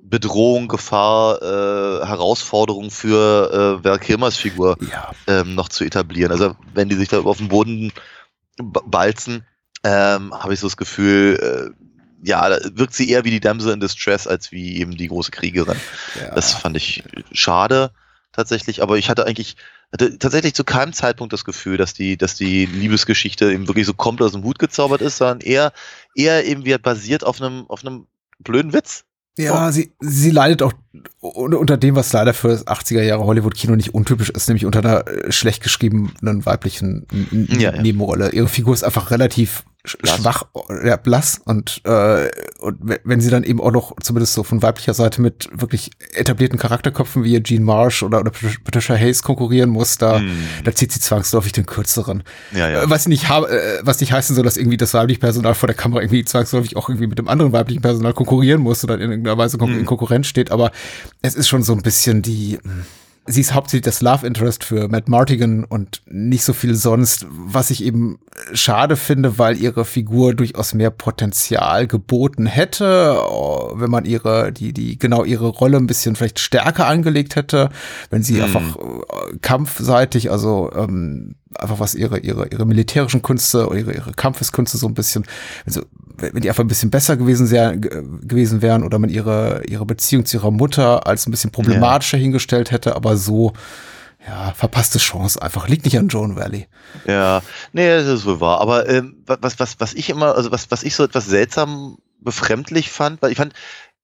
Bedrohung, Gefahr, äh, Herausforderung für äh, Val Kilmers Figur ja, ähm, noch zu etablieren. Also wenn die sich da auf dem Boden balzen, ähm, habe ich so das Gefühl, äh, ja, da wirkt sie eher wie die Damsel in Distress als wie eben die große Kriegerin. ja. Das fand ich schade tatsächlich, aber ich hatte eigentlich hatte tatsächlich zu keinem Zeitpunkt das Gefühl, dass die, dass die Liebesgeschichte eben wirklich so komplett aus dem Hut gezaubert ist, sondern eher, eher eben wie basiert auf einem, auf einem blöden Witz. Ja, sie, sie leidet auch un- unter dem, was leider für das 80er Jahre Hollywood-Kino nicht untypisch ist, nämlich unter einer äh, schlecht geschriebenen weiblichen Ja, ja. Nebenrolle. Ihre Figur ist einfach relativ Blass. schwach, ja, blass und, äh, und we- wenn sie dann eben auch noch, zumindest so von weiblicher Seite, mit wirklich etablierten Charakterköpfen wie Jean Marsh oder, oder Patricia Hayes konkurrieren muss, da, da zieht sie zwangsläufig den kürzeren. Ja, ja. Was nicht, äh, was nicht heißen soll, dass irgendwie das weibliche Personal vor der Kamera irgendwie zwangsläufig auch irgendwie mit dem anderen weiblichen Personal konkurrieren muss oder in irgendeiner Weise kon in Konkurrenz steht, aber es ist schon so ein bisschen die, mh, sie ist hauptsächlich das Love Interest für Matt Martigan und nicht so viel sonst, was ich eben schade finde, weil ihre Figur durchaus mehr Potenzial geboten hätte, oh, wenn man ihre, die, die, genau ihre Rolle ein bisschen vielleicht stärker angelegt hätte, wenn sie einfach äh, kampfseitig, also ähm, einfach was ihre, ihre, ihre militärischen Künste oder ihre, ihre Kampfeskünste so ein bisschen, also, wenn die einfach ein bisschen besser gewesen, sehr, ge- gewesen wären oder man ihre, ihre Beziehung zu ihrer Mutter als ein bisschen problematischer hingestellt hätte, aber so, ja, verpasste Chance einfach. Liegt nicht an Joan Valley. Ja, nee, das ist wohl wahr. Aber ähm, was, was, was ich immer, also was, was ich so etwas seltsam befremdlich fand, weil ich fand,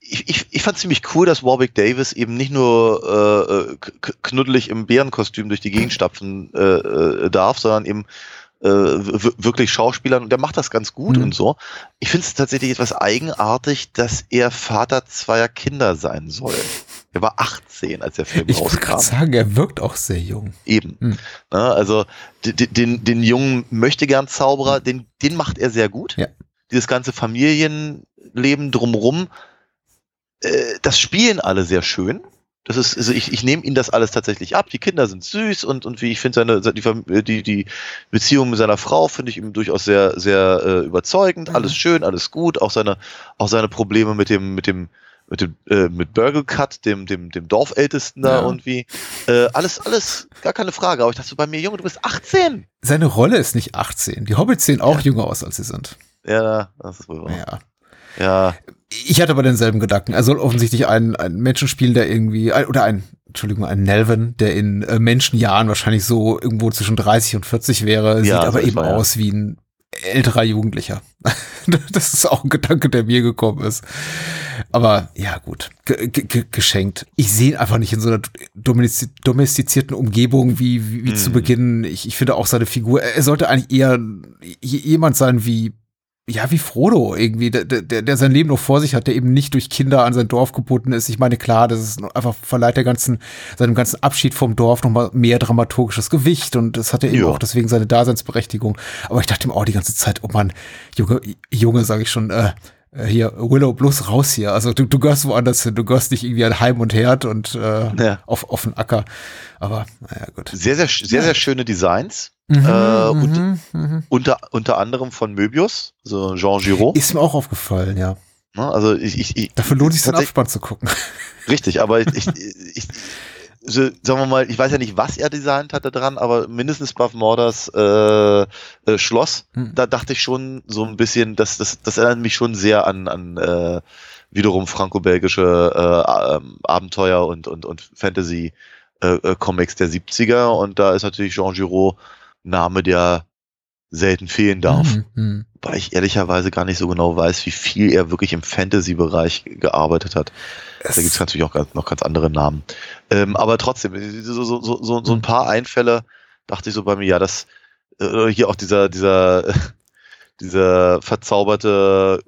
ich, ich, ich fand ziemlich cool, dass Warwick Davis eben nicht nur äh, äh, knuddelig im Bärenkostüm durch die Gegend stapfen äh, äh, darf, sondern eben äh, wirklich Schauspielern und der macht das ganz gut Mhm. und so. Ich finde es tatsächlich etwas eigenartig, dass er Vater zweier Kinder sein soll. Er war 18, als der Film Ich wollte rauskam. gerade sagen, er wirkt auch sehr jung. Eben. Hm. Ne, also d- d- den, den jungen möchte gern Zauberer, den, den macht er sehr gut. Ja. Dieses ganze Familienleben drumrum, äh, das spielen alle sehr schön. Das ist, also ich, ich nehme ihm das alles tatsächlich ab. Die Kinder sind süß und, und wie ich finde, seine, die, Fam- die, die Beziehung mit seiner Frau finde ich ihm durchaus sehr, sehr äh, überzeugend. Mhm. Alles schön, alles gut. Auch seine, auch seine Probleme mit dem, mit dem, mit dem, äh, mit Burgle Cut, dem, dem, dem Dorfältesten da Ja. irgendwie. Äh, alles, alles, gar keine Frage. Aber ich dachte so bei mir, Junge, du bist 18. Seine Rolle ist nicht 18. Die Hobbits sehen auch jünger aus, als sie sind. Ja, das ist wohl wahr. Ja. Ja, Ich hatte aber denselben Gedanken. Er soll offensichtlich einen, einen Menschen spielen, der irgendwie, ein- oder ein, Entschuldigung, ein Nelvin, der in äh, Menschenjahren wahrscheinlich so irgendwo zwischen 30 und 40 wäre, sieht Ja, so aber eben ja. aus wie ein älterer Jugendlicher. das ist auch ein Gedanke, der mir gekommen ist. Aber ja, gut, ge ge ge geschenkt. Ich sehe ihn einfach nicht in so einer domestiz- domestizierten Umgebung wie, wie, wie zu Mhm. Beginn. Ich, ich finde auch seine Figur, er sollte eigentlich eher jemand sein wie ja, wie Frodo irgendwie, der, der, der sein Leben noch vor sich hat, der eben nicht durch Kinder an sein Dorf gebunden ist. Ich meine, klar, das ist einfach verleiht der ganzen, seinem ganzen Abschied vom Dorf nochmal mehr dramaturgisches Gewicht und das hat ja eben auch deswegen seine Daseinsberechtigung. Aber ich dachte ihm auch die ganze Zeit, oh Mann, Junge, Junge, sage ich schon, äh, äh, hier, Willow, bloß raus hier. Also du, du gehörst woanders hin, du gehörst nicht irgendwie an Heim und Herd und äh, Ja. auf, auf den Acker. Aber naja, gut. sehr, sehr, sehr, sehr schöne Designs. Mhm, Äh, und- mhm, mhm. Unter, unter anderem von Möbius, so Jean Giraud. Ist mir auch aufgefallen, ja. Ne? Also ich, ich, ich Dafür lohnt es sich, den Abspann zu gucken. Richtig, aber ich, ich, ich so, sagen wir mal, ich weiß ja nicht, was er designt hatte dran, aber mindestens Buff Morders äh, äh, Schloss, Hm. da dachte ich schon so ein bisschen, das, das, das erinnert mich schon sehr an, an äh, wiederum franco-belgische äh, ähm, Abenteuer und, und, und Fantasy äh, äh, Comics der 70er und da ist natürlich Jean Giraud Name, der selten fehlen darf. Mhm, mhm. Weil ich ehrlicherweise gar nicht so genau weiß, wie viel er wirklich im Fantasy-Bereich gearbeitet hat. Da Es- gibt es natürlich auch ganz, noch ganz andere Namen. Ähm, aber trotzdem, so, so, so, so, so ein paar Einfälle dachte ich so bei mir, ja, das, äh, hier auch dieser, dieser, dieser verzauberte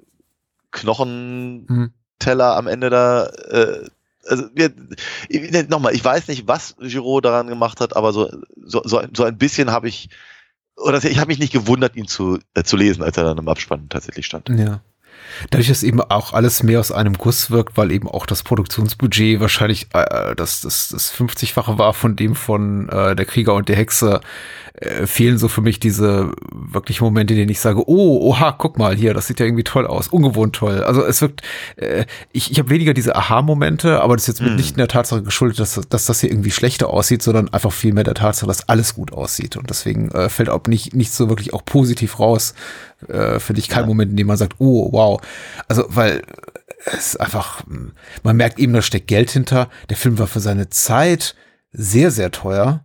Knochenteller Mhm. am Ende da, äh, also wir, ne, nochmal, ich weiß nicht, was Giraud daran gemacht hat, aber so, so, so, ein- so ein bisschen habe ich, oder ich habe mich nicht gewundert, ihn zu, äh, zu lesen, als er dann im Abspann tatsächlich stand. Ja. Dadurch, dass eben auch alles mehr aus einem Guss wirkt, weil eben auch das Produktionsbudget wahrscheinlich äh, das, das, das 50-fache war von dem von äh, der Krieger und der Hexe, äh, fehlen so für mich diese wirklich Momente, in denen ich sage, oh, oha, guck mal hier, das sieht ja irgendwie toll aus, ungewohnt toll. Also es wirkt, äh, ich, ich habe weniger diese Aha-Momente, aber das ist jetzt mit Hm. nicht in der Tatsache geschuldet, dass, dass das hier irgendwie schlechter aussieht, sondern einfach viel mehr der Tatsache, dass alles gut aussieht. Und deswegen äh, fällt auch nicht, nicht so wirklich auch positiv raus, äh, finde ich kein Ja. Moment, in dem man sagt, oh, wow. Also, weil es ist einfach, mh, man merkt eben, da steckt Geld hinter. Der Film war für seine Zeit sehr, sehr teuer.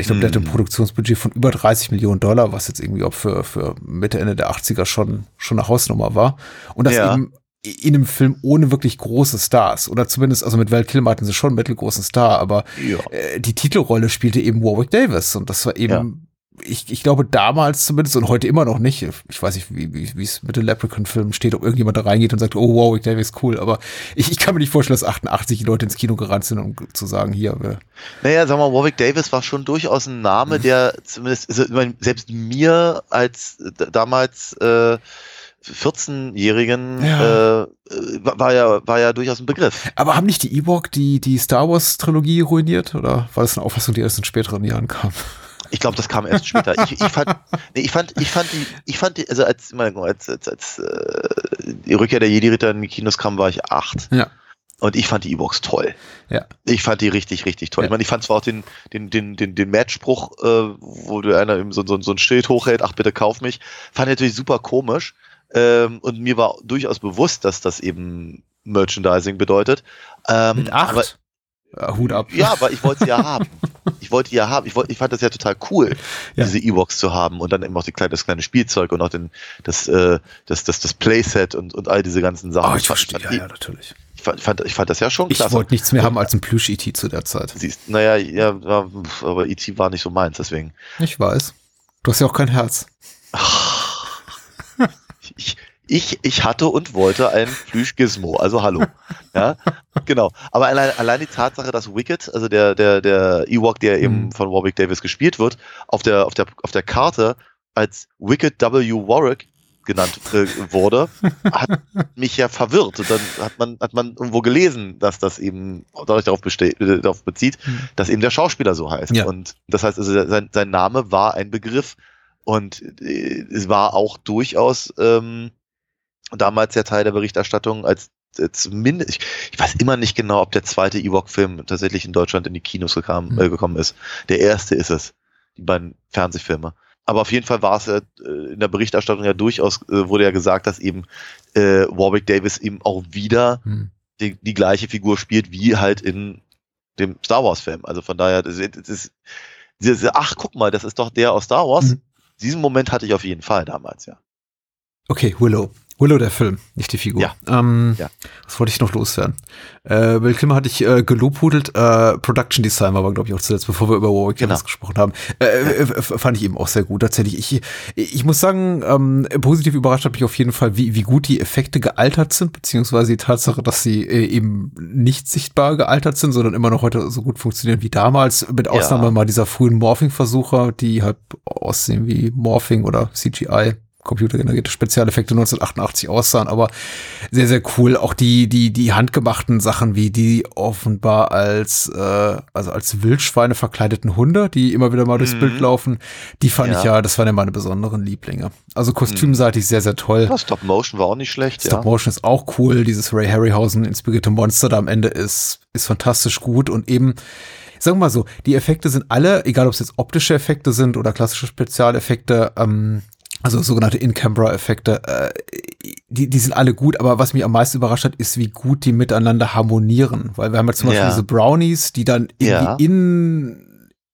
Ich glaube, der hatte ein Mhm. Produktionsbudget von über 30 Millionen Dollar, was jetzt irgendwie auch für, für Mitte, Ende der 80er schon, schon eine Hausnummer war. Und das Ja. eben in einem Film ohne wirklich große Stars. Oder zumindest, also mit Val Kilmer hatten sie schon einen mittelgroßen Star, aber Ja. äh, die Titelrolle spielte eben Warwick Davis. Und das war eben, ich, ich glaube damals zumindest und heute immer noch nicht. Ich weiß nicht, wie wie es mit den Leprechaun-Filmen steht, ob irgendjemand da reingeht und sagt, oh, Warwick Davis, cool. Aber ich, ich kann mir nicht vorstellen, dass 88 Leute ins Kino gerannt sind, um zu sagen, hier, wir, Naja, sag mal, Warwick Davis war schon durchaus ein Mhm. Name, der zumindest, also, selbst mir als damals äh, 14-Jährigen Ja. äh, war war ja, war ja durchaus ein Begriff. Aber haben nicht die Ewok die, die Star Wars Trilogie ruiniert? Oder war das eine Auffassung, die erst in späteren Jahren kam? Ich glaube, das kam erst später. Ich, ich fand, nee, ich fand, ich fand die, ich fand die, also als, als, als, als äh, die Rückkehr der Jedi-Ritter in die Kinos kam, war ich acht. Ja. Und ich fand die E-Box toll. Ja. Ich fand die richtig, richtig toll. Ja. Ich meine, ich fand zwar auch den, den, den, den, den Matchspruch, äh, wo du einer eben so, so, so ein Schild hochhält, ach bitte kauf mich, fand ich natürlich super komisch. Ähm, und mir war durchaus bewusst, dass das eben Merchandising bedeutet. Ähm, Mit acht? Ja, Hut ab. ja, aber ich wollte sie ja haben. Ich wollte die ja haben. Ich, wollte, ich fand das ja total cool, Ja. diese E-Box zu haben und dann eben auch die kleine, das kleine Spielzeug und auch den, das, äh, das, das, das Playset und, und all diese ganzen Sachen. Oh, ich fand, verstehe, ja, ja, natürlich. ich, fand, ich, fand, ich fand das ja schon Ich klasse. wollte nichts mehr haben als ein Plüsch-E.T. zu der Zeit. Siehst, naja, ja, aber E.T. war nicht so meins, deswegen. Ich weiß. Du hast ja auch kein Herz. Ich, ich, ich hatte und wollte ein Plüsch-Gizmo, also hallo. Ja, genau. Aber allein, allein die Tatsache, dass Wicked, also der, der, der Ewok, der eben Mhm. von Warwick Davis gespielt wird, auf der, auf der, auf der Karte als Wicked W. Warwick genannt äh, wurde, hat mich ja verwirrt. Und dann hat man, hat man irgendwo gelesen, dass das eben dadurch darauf, besteht, äh, darauf bezieht, Mhm. dass eben der Schauspieler so heißt. Ja. Und das heißt also, sein, sein Name war ein Begriff. Und äh, es war auch durchaus ähm, damals ja Teil der Berichterstattung, als zumindest, ich, ich weiß immer nicht genau, ob der zweite Ewok-Film tatsächlich in Deutschland in die Kinos gekam, Mhm. äh, gekommen ist. Der erste ist es, die beiden Fernsehfilme. Aber auf jeden Fall war es äh, in der Berichterstattung ja durchaus, äh, wurde ja gesagt, dass eben äh, Warwick Davis eben auch wieder Hm. die, die gleiche Figur spielt wie halt in dem Star Wars Film. Also von daher, das, ist- das ist, diese, ach guck mal, das ist doch der aus Star Wars. Mhm. Diesen Moment hatte ich auf jeden Fall damals, ja. Okay, Willow. Willow der Film, nicht die Figur. Ja. Ähm, Ja. Was wollte ich noch loswerden? Äh, Will Kilmer hatte ich äh, gelobhudelt. Äh, Production Design war, glaube ich, auch zuletzt, bevor wir über Warwick Genau. Davis gesprochen haben. Äh, äh, f- fand ich eben auch sehr gut, tatsächlich. Ich, ich muss sagen, ähm, positiv überrascht hat mich auf jeden Fall, wie, wie gut die Effekte gealtert sind, beziehungsweise die Tatsache, dass sie äh, eben nicht sichtbar gealtert sind, sondern immer noch heute so gut funktionieren wie damals, mit Ausnahme Ja. mal dieser frühen Morphing-Versuche, die halt aussehen wie Morphing oder CGI. Computergenerierte Spezialeffekte 1988 aussahen, aber sehr, sehr cool. Auch die, die, die handgemachten Sachen, wie die offenbar als, äh, also als Wildschweine verkleideten Hunde, die immer wieder mal durchs Mhm. Bild laufen, die fand Ja. ich ja, das waren ja meine besonderen Lieblinge. Also kostümseitig sehr, sehr toll. Ja, Stop Motion war auch nicht schlecht, Stop ja. Motion ist auch cool. Dieses Ray Harryhausen inspirierte Monster da am Ende ist, ist fantastisch gut und eben, sagen wir mal so, die Effekte sind alle, egal ob es jetzt optische Effekte sind oder klassische Spezialeffekte, ähm, also sogenannte In-Camera-Effekte, äh, die, die sind alle gut, aber was mich am meisten überrascht hat, ist, wie gut die miteinander harmonieren. Weil wir haben ja zum Beispiel Ja. diese Brownies, die dann irgendwie in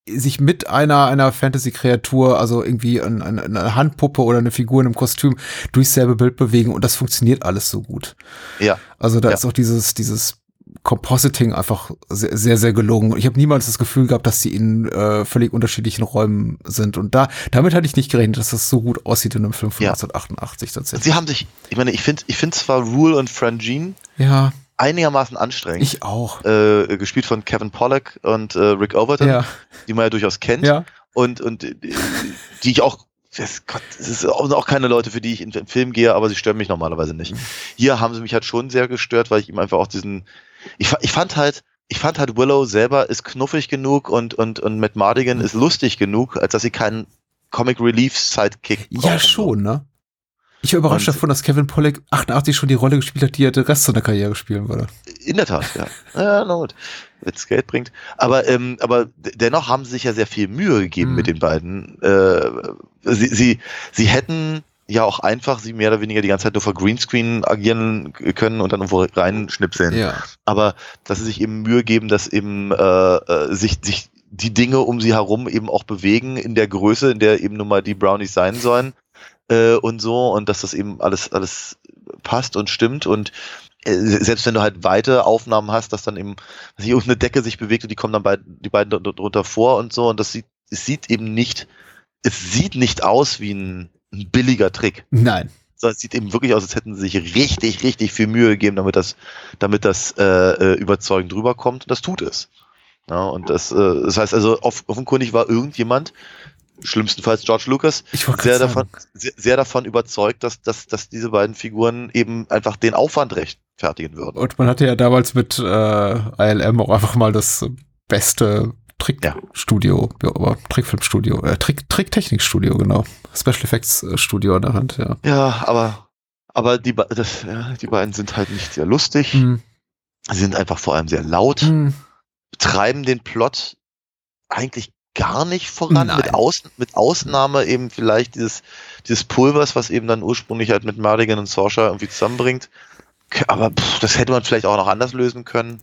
sich mit einer, einer Fantasy-Kreatur, also irgendwie ein, ein, eine Handpuppe oder eine Figur in einem Kostüm durchs selbe Bild bewegen und das funktioniert alles so gut. Ja. Also da Ja. ist auch dieses, dieses Compositing einfach sehr, sehr, sehr gelungen. Ich habe niemals das Gefühl gehabt, dass sie in äh, völlig unterschiedlichen Räumen sind. Und da, damit hatte ich nicht gerechnet, dass das so gut aussieht in einem Film von Ja. 1988 tatsächlich. Sie haben sich, ich meine, ich finde ich finde zwar Rule und Frangine ja, einigermaßen anstrengend. ich auch. äh, gespielt von Kevin Pollack und äh, Rick Overton, Ja, die man ja durchaus kennt. ja. Und, und äh, die ich auch, das, Gott, das ist auch auch keine Leute, für die ich in den Film gehe, aber sie stören mich normalerweise nicht. Hier haben sie mich halt schon sehr gestört, weil ich ihm einfach auch diesen, ich, ich fand halt, ich fand halt Willow selber ist knuffig genug und, und, und Matt Mardigan ist lustig genug, als dass sie keinen Comic Relief Sidekick Ja, brauchen. schon, ne? Ich war überrascht Und- davon, dass Kevin Pollack 88 schon die Rolle gespielt hat, die er den Rest seiner Karriere spielen würde. In der Tat, ja. Ja, na gut. Wenn's Geld bringt. Aber, ähm, aber dennoch haben sie sich ja sehr viel Mühe gegeben Mhm. mit den beiden. Äh, sie, sie, sie hätten ja auch einfach sie mehr oder weniger die ganze Zeit nur vor Greenscreen agieren können und dann irgendwo reinschnipseln. Ja. Aber dass sie sich eben Mühe geben, dass eben äh, äh, sich, sich die Dinge um sie herum eben auch bewegen in der Größe, in der eben nun mal die Brownies sein sollen äh, und so und dass das eben alles, alles passt und stimmt und äh, selbst wenn du halt weite Aufnahmen hast, dass dann eben dass hier irgendeine Decke sich bewegt und die kommen dann beid, die beiden dr- drunter vor und so und das sieht, es sieht eben nicht, es sieht nicht aus wie ein, ein billiger Trick Nein. es sieht eben wirklich aus, als hätten sie sich richtig, richtig viel Mühe gegeben, damit das, damit das äh, äh, überzeugend rüberkommt. Und das tut es. Ja, und das, äh, das heißt also, off offenkundig war irgendjemand, schlimmstenfalls George Lucas, sehr davon, sehr, sehr davon überzeugt, dass, dass, dass diese beiden Figuren eben einfach den Aufwand rechtfertigen würden. Und man hatte ja damals mit äh, ILM auch einfach mal das beste Trickstudio, ja. aber Trickfilmstudio, äh, Trick, Tricktechnikstudio, genau. Special Effects äh, Studio an der Hand, ja. Ja, aber, aber die, das, ja, die beiden sind halt nicht sehr lustig. Hm. Sie sind einfach vor allem sehr laut. Hm. treiben den Plot eigentlich gar nicht voran, Nein. mit, Aus, mit Ausnahme eben vielleicht dieses, dieses Pulvers, was eben dann ursprünglich halt mit Mardigan und Sorsha irgendwie zusammenbringt. Aber pff, das hätte man vielleicht auch noch anders lösen können.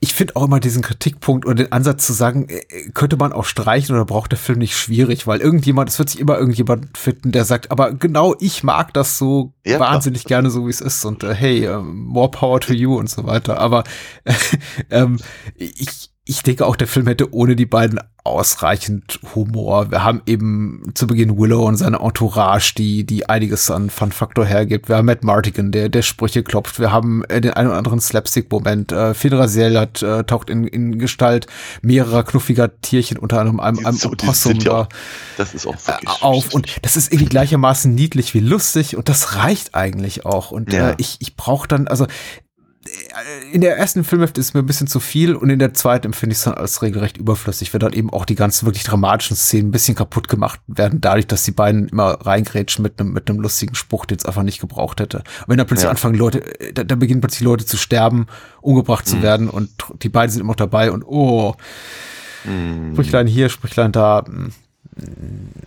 Ich finde auch immer diesen Kritikpunkt oder den Ansatz zu sagen, äh, könnte man auch streichen oder braucht der Film nicht schwierig, weil irgendjemand, es wird sich immer irgendjemand finden, der sagt, aber genau ich mag das so Ja, wahnsinnig gerne so, wie es ist und äh, hey, äh, more power to you und so weiter. Aber äh, ähm, ich, ich denke auch, der Film hätte ohne die beiden ausreichend Humor. Wir haben eben zu Beginn Willow und seine Entourage, die, die einiges an Fun-Faktor hergibt. Wir haben Matt Martigan, der, der Sprüche klopft. Wir haben äh, den einen oder anderen Slapstick-Moment. Äh, Finn Raziel hat, äh, taucht in, in Gestalt mehrerer knuffiger Tierchen, unter anderem einem, einem so- Opossum ja auch- Das ist auch äh, auf und das ist irgendwie gleichermaßen niedlich wie lustig und das reicht eigentlich auch und Ja. äh, ich ich brauche dann also in der ersten Filmhälfte ist mir ein bisschen zu viel und in der zweiten empfinde ich es dann als regelrecht überflüssig, wenn dann eben auch die ganzen wirklich dramatischen Szenen ein bisschen kaputt gemacht werden, dadurch, dass die beiden immer reingrätschen mit einem mit einem lustigen Spruch, den es einfach nicht gebraucht hätte. Und wenn dann plötzlich Ja. anfangen Leute, äh, da, da beginnen plötzlich Leute zu sterben, umgebracht zu Mhm. werden und die beiden sind immer noch dabei und oh, Hm, Sprüchlein hier, Sprüchlein da, mm,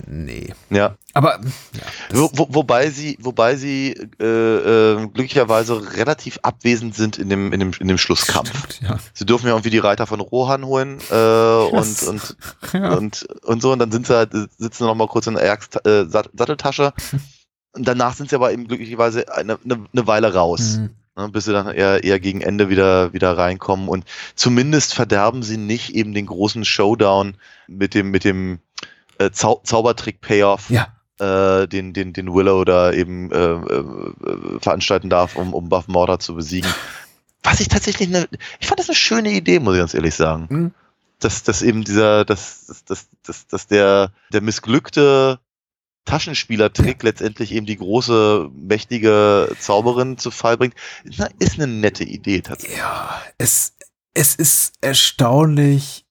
nee. ja. Aber ja, Wo, wo, wobei sie, wobei sie äh, äh, glücklicherweise relativ abwesend sind in dem, in dem, in dem Schlusskampf. Stimmt, ja. Sie dürfen ja irgendwie die Reiter von Rohan holen äh, und, und, Ja. und, und so, und dann sind sie halt, äh, sitzen noch mal kurz in Erks äh, Sat- Satteltasche. Und danach sind sie aber eben glücklicherweise eine, eine, eine Weile raus, Mhm. ne, bis sie dann eher, eher gegen Ende wieder, wieder reinkommen. Und zumindest verderben sie nicht eben den großen Showdown mit dem, mit dem äh, Zau Zaubertrick-Payoff, Ja, äh, den, den, den Willow da eben äh, äh, veranstalten darf, um, um Buff Mortar zu besiegen. Was ich tatsächlich eine, ich fand das eine schöne Idee, muss ich ganz ehrlich sagen. Mhm. Dass, dass eben dieser, dass, dass, dass, dass, dass der, der missglückte Taschenspielertrick letztendlich eben die große, mächtige Zauberin zu Fall bringt, ist eine, ist eine nette Idee tatsächlich. Ja, es, es ist erstaunlich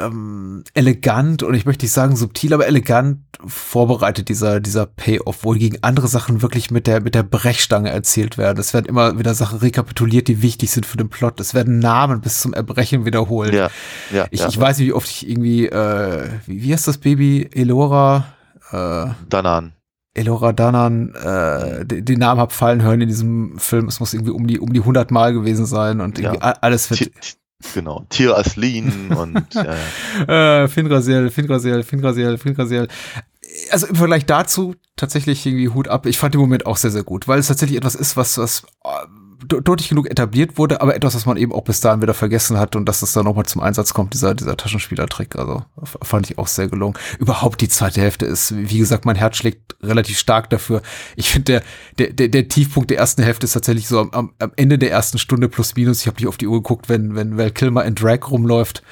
ähm, elegant und ich möchte nicht sagen subtil, aber elegant vorbereitet dieser dieser Payoff, wo gegen andere Sachen wirklich mit der mit der Brechstange erzählt werden. Es werden immer wieder Sachen rekapituliert, die wichtig sind für den Plot. Es werden Namen bis zum Erbrechen wiederholt. Ja, ja, ich, ja. ich weiß nicht, wie oft ich irgendwie äh, wie, wie heißt das Baby Elora äh, Danan. Elora Danan äh, den, Namen hab fallen hören in diesem Film. Es muss irgendwie um die um die 100 Mal gewesen sein und Ja. alles wird Genau, Tier Aslin und ja. äh, Finrasiel, Finrasiel, Finrasiel, Finrasiel. Also im Vergleich dazu tatsächlich irgendwie Hut ab. Ich fand den Moment auch sehr, sehr gut, weil es tatsächlich etwas ist, was, was äh, deutlich genug etabliert wurde, aber etwas, was man eben auch bis dahin wieder vergessen hat und dass das dann nochmal zum Einsatz kommt, dieser, dieser Taschenspielertrick. Also fand ich auch sehr gelungen. Überhaupt die zweite Hälfte ist, wie gesagt, mein Herz schlägt relativ stark dafür. Ich finde, der, der, der, der Tiefpunkt der ersten Hälfte ist tatsächlich so am, am, Ende der ersten Stunde plus minus. Ich habe nicht auf die Uhr geguckt, wenn, wenn Val Kilmer in Drag rumläuft.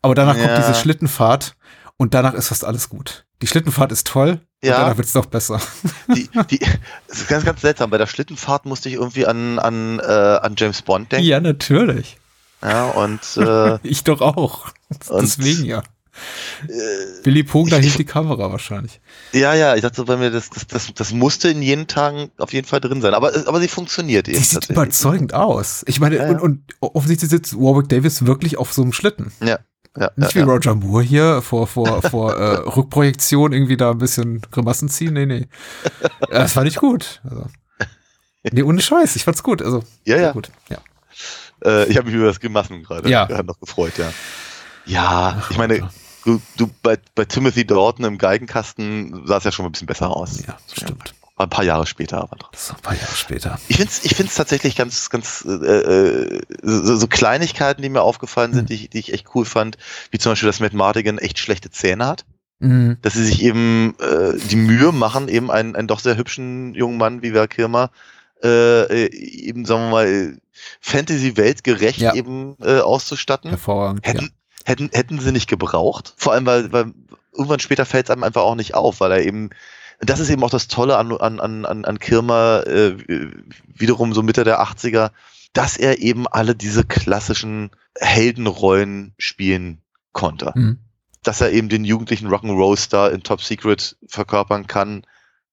Aber danach kommt Ja. diese Schlittenfahrt und danach ist fast alles gut. Die Schlittenfahrt ist toll Ja. und danach wird's noch besser. Die, die, das ist ganz, ganz seltsam. Bei der Schlittenfahrt musste ich irgendwie an, an, äh, an James Bond denken. Ja, natürlich. Ja, und äh, Ich doch auch. Und- Deswegen ja. äh, Willy Pogler ich- hielt die Kamera wahrscheinlich. ja, ja, ich dachte bei mir, das, das, das, das musste in jeden Tagen auf jeden Fall drin sein. Aber, aber sie funktioniert Die eben. sieht tatsächlich. überzeugend aus. Ich meine, Ja, ja. Und, und offensichtlich sitzt Warwick Davis wirklich auf so einem Schlitten. Ja, ja, Nicht ja, wie ja. Roger Moore hier vor, vor, vor äh, Rückprojektion irgendwie da ein bisschen Grimassen ziehen. Nee, nee. Ja, Das fand ich gut. Also. Nee, ohne Scheiß. Ich fand's gut. Also, Ja, ja. gut. Ja. Äh, ich habe mich über das Gemassen gerade Ja. noch gefreut, ja. Ja, ich meine, du, du bei, bei Timothy Dalton im Geigenkasten sah es ja schon mal ein bisschen besser aus. Ja, stimmt. War ein paar Jahre später aber trotzdem. Das ist ein paar Jahre später. Ich finde es ich find's tatsächlich ganz, ganz äh, äh, so, so Kleinigkeiten, die mir aufgefallen sind, Mhm. die, ich, die ich echt cool fand, wie zum Beispiel, dass Matt Mardigan echt schlechte Zähne hat. Mhm. Dass sie sich eben äh, die Mühe machen, eben einen, einen doch sehr hübschen jungen Mann wie Val Kilmer äh, eben, sagen wir mal, Fantasy-Welt gerecht Ja. eben äh, auszustatten. Hervorragend. Ja. Hätten, hätten, hätten sie nicht gebraucht. Vor allem, weil, weil irgendwann später fällt es einem einfach auch nicht auf, weil er eben, das ist eben auch das Tolle an, an, an, an an Kirmer, äh, wiederum so Mitte der 80er, dass er eben alle diese klassischen Heldenrollen spielen konnte. Mhm. Dass er eben den jugendlichen Rock'n'Roll-Star in Top Secret verkörpern kann.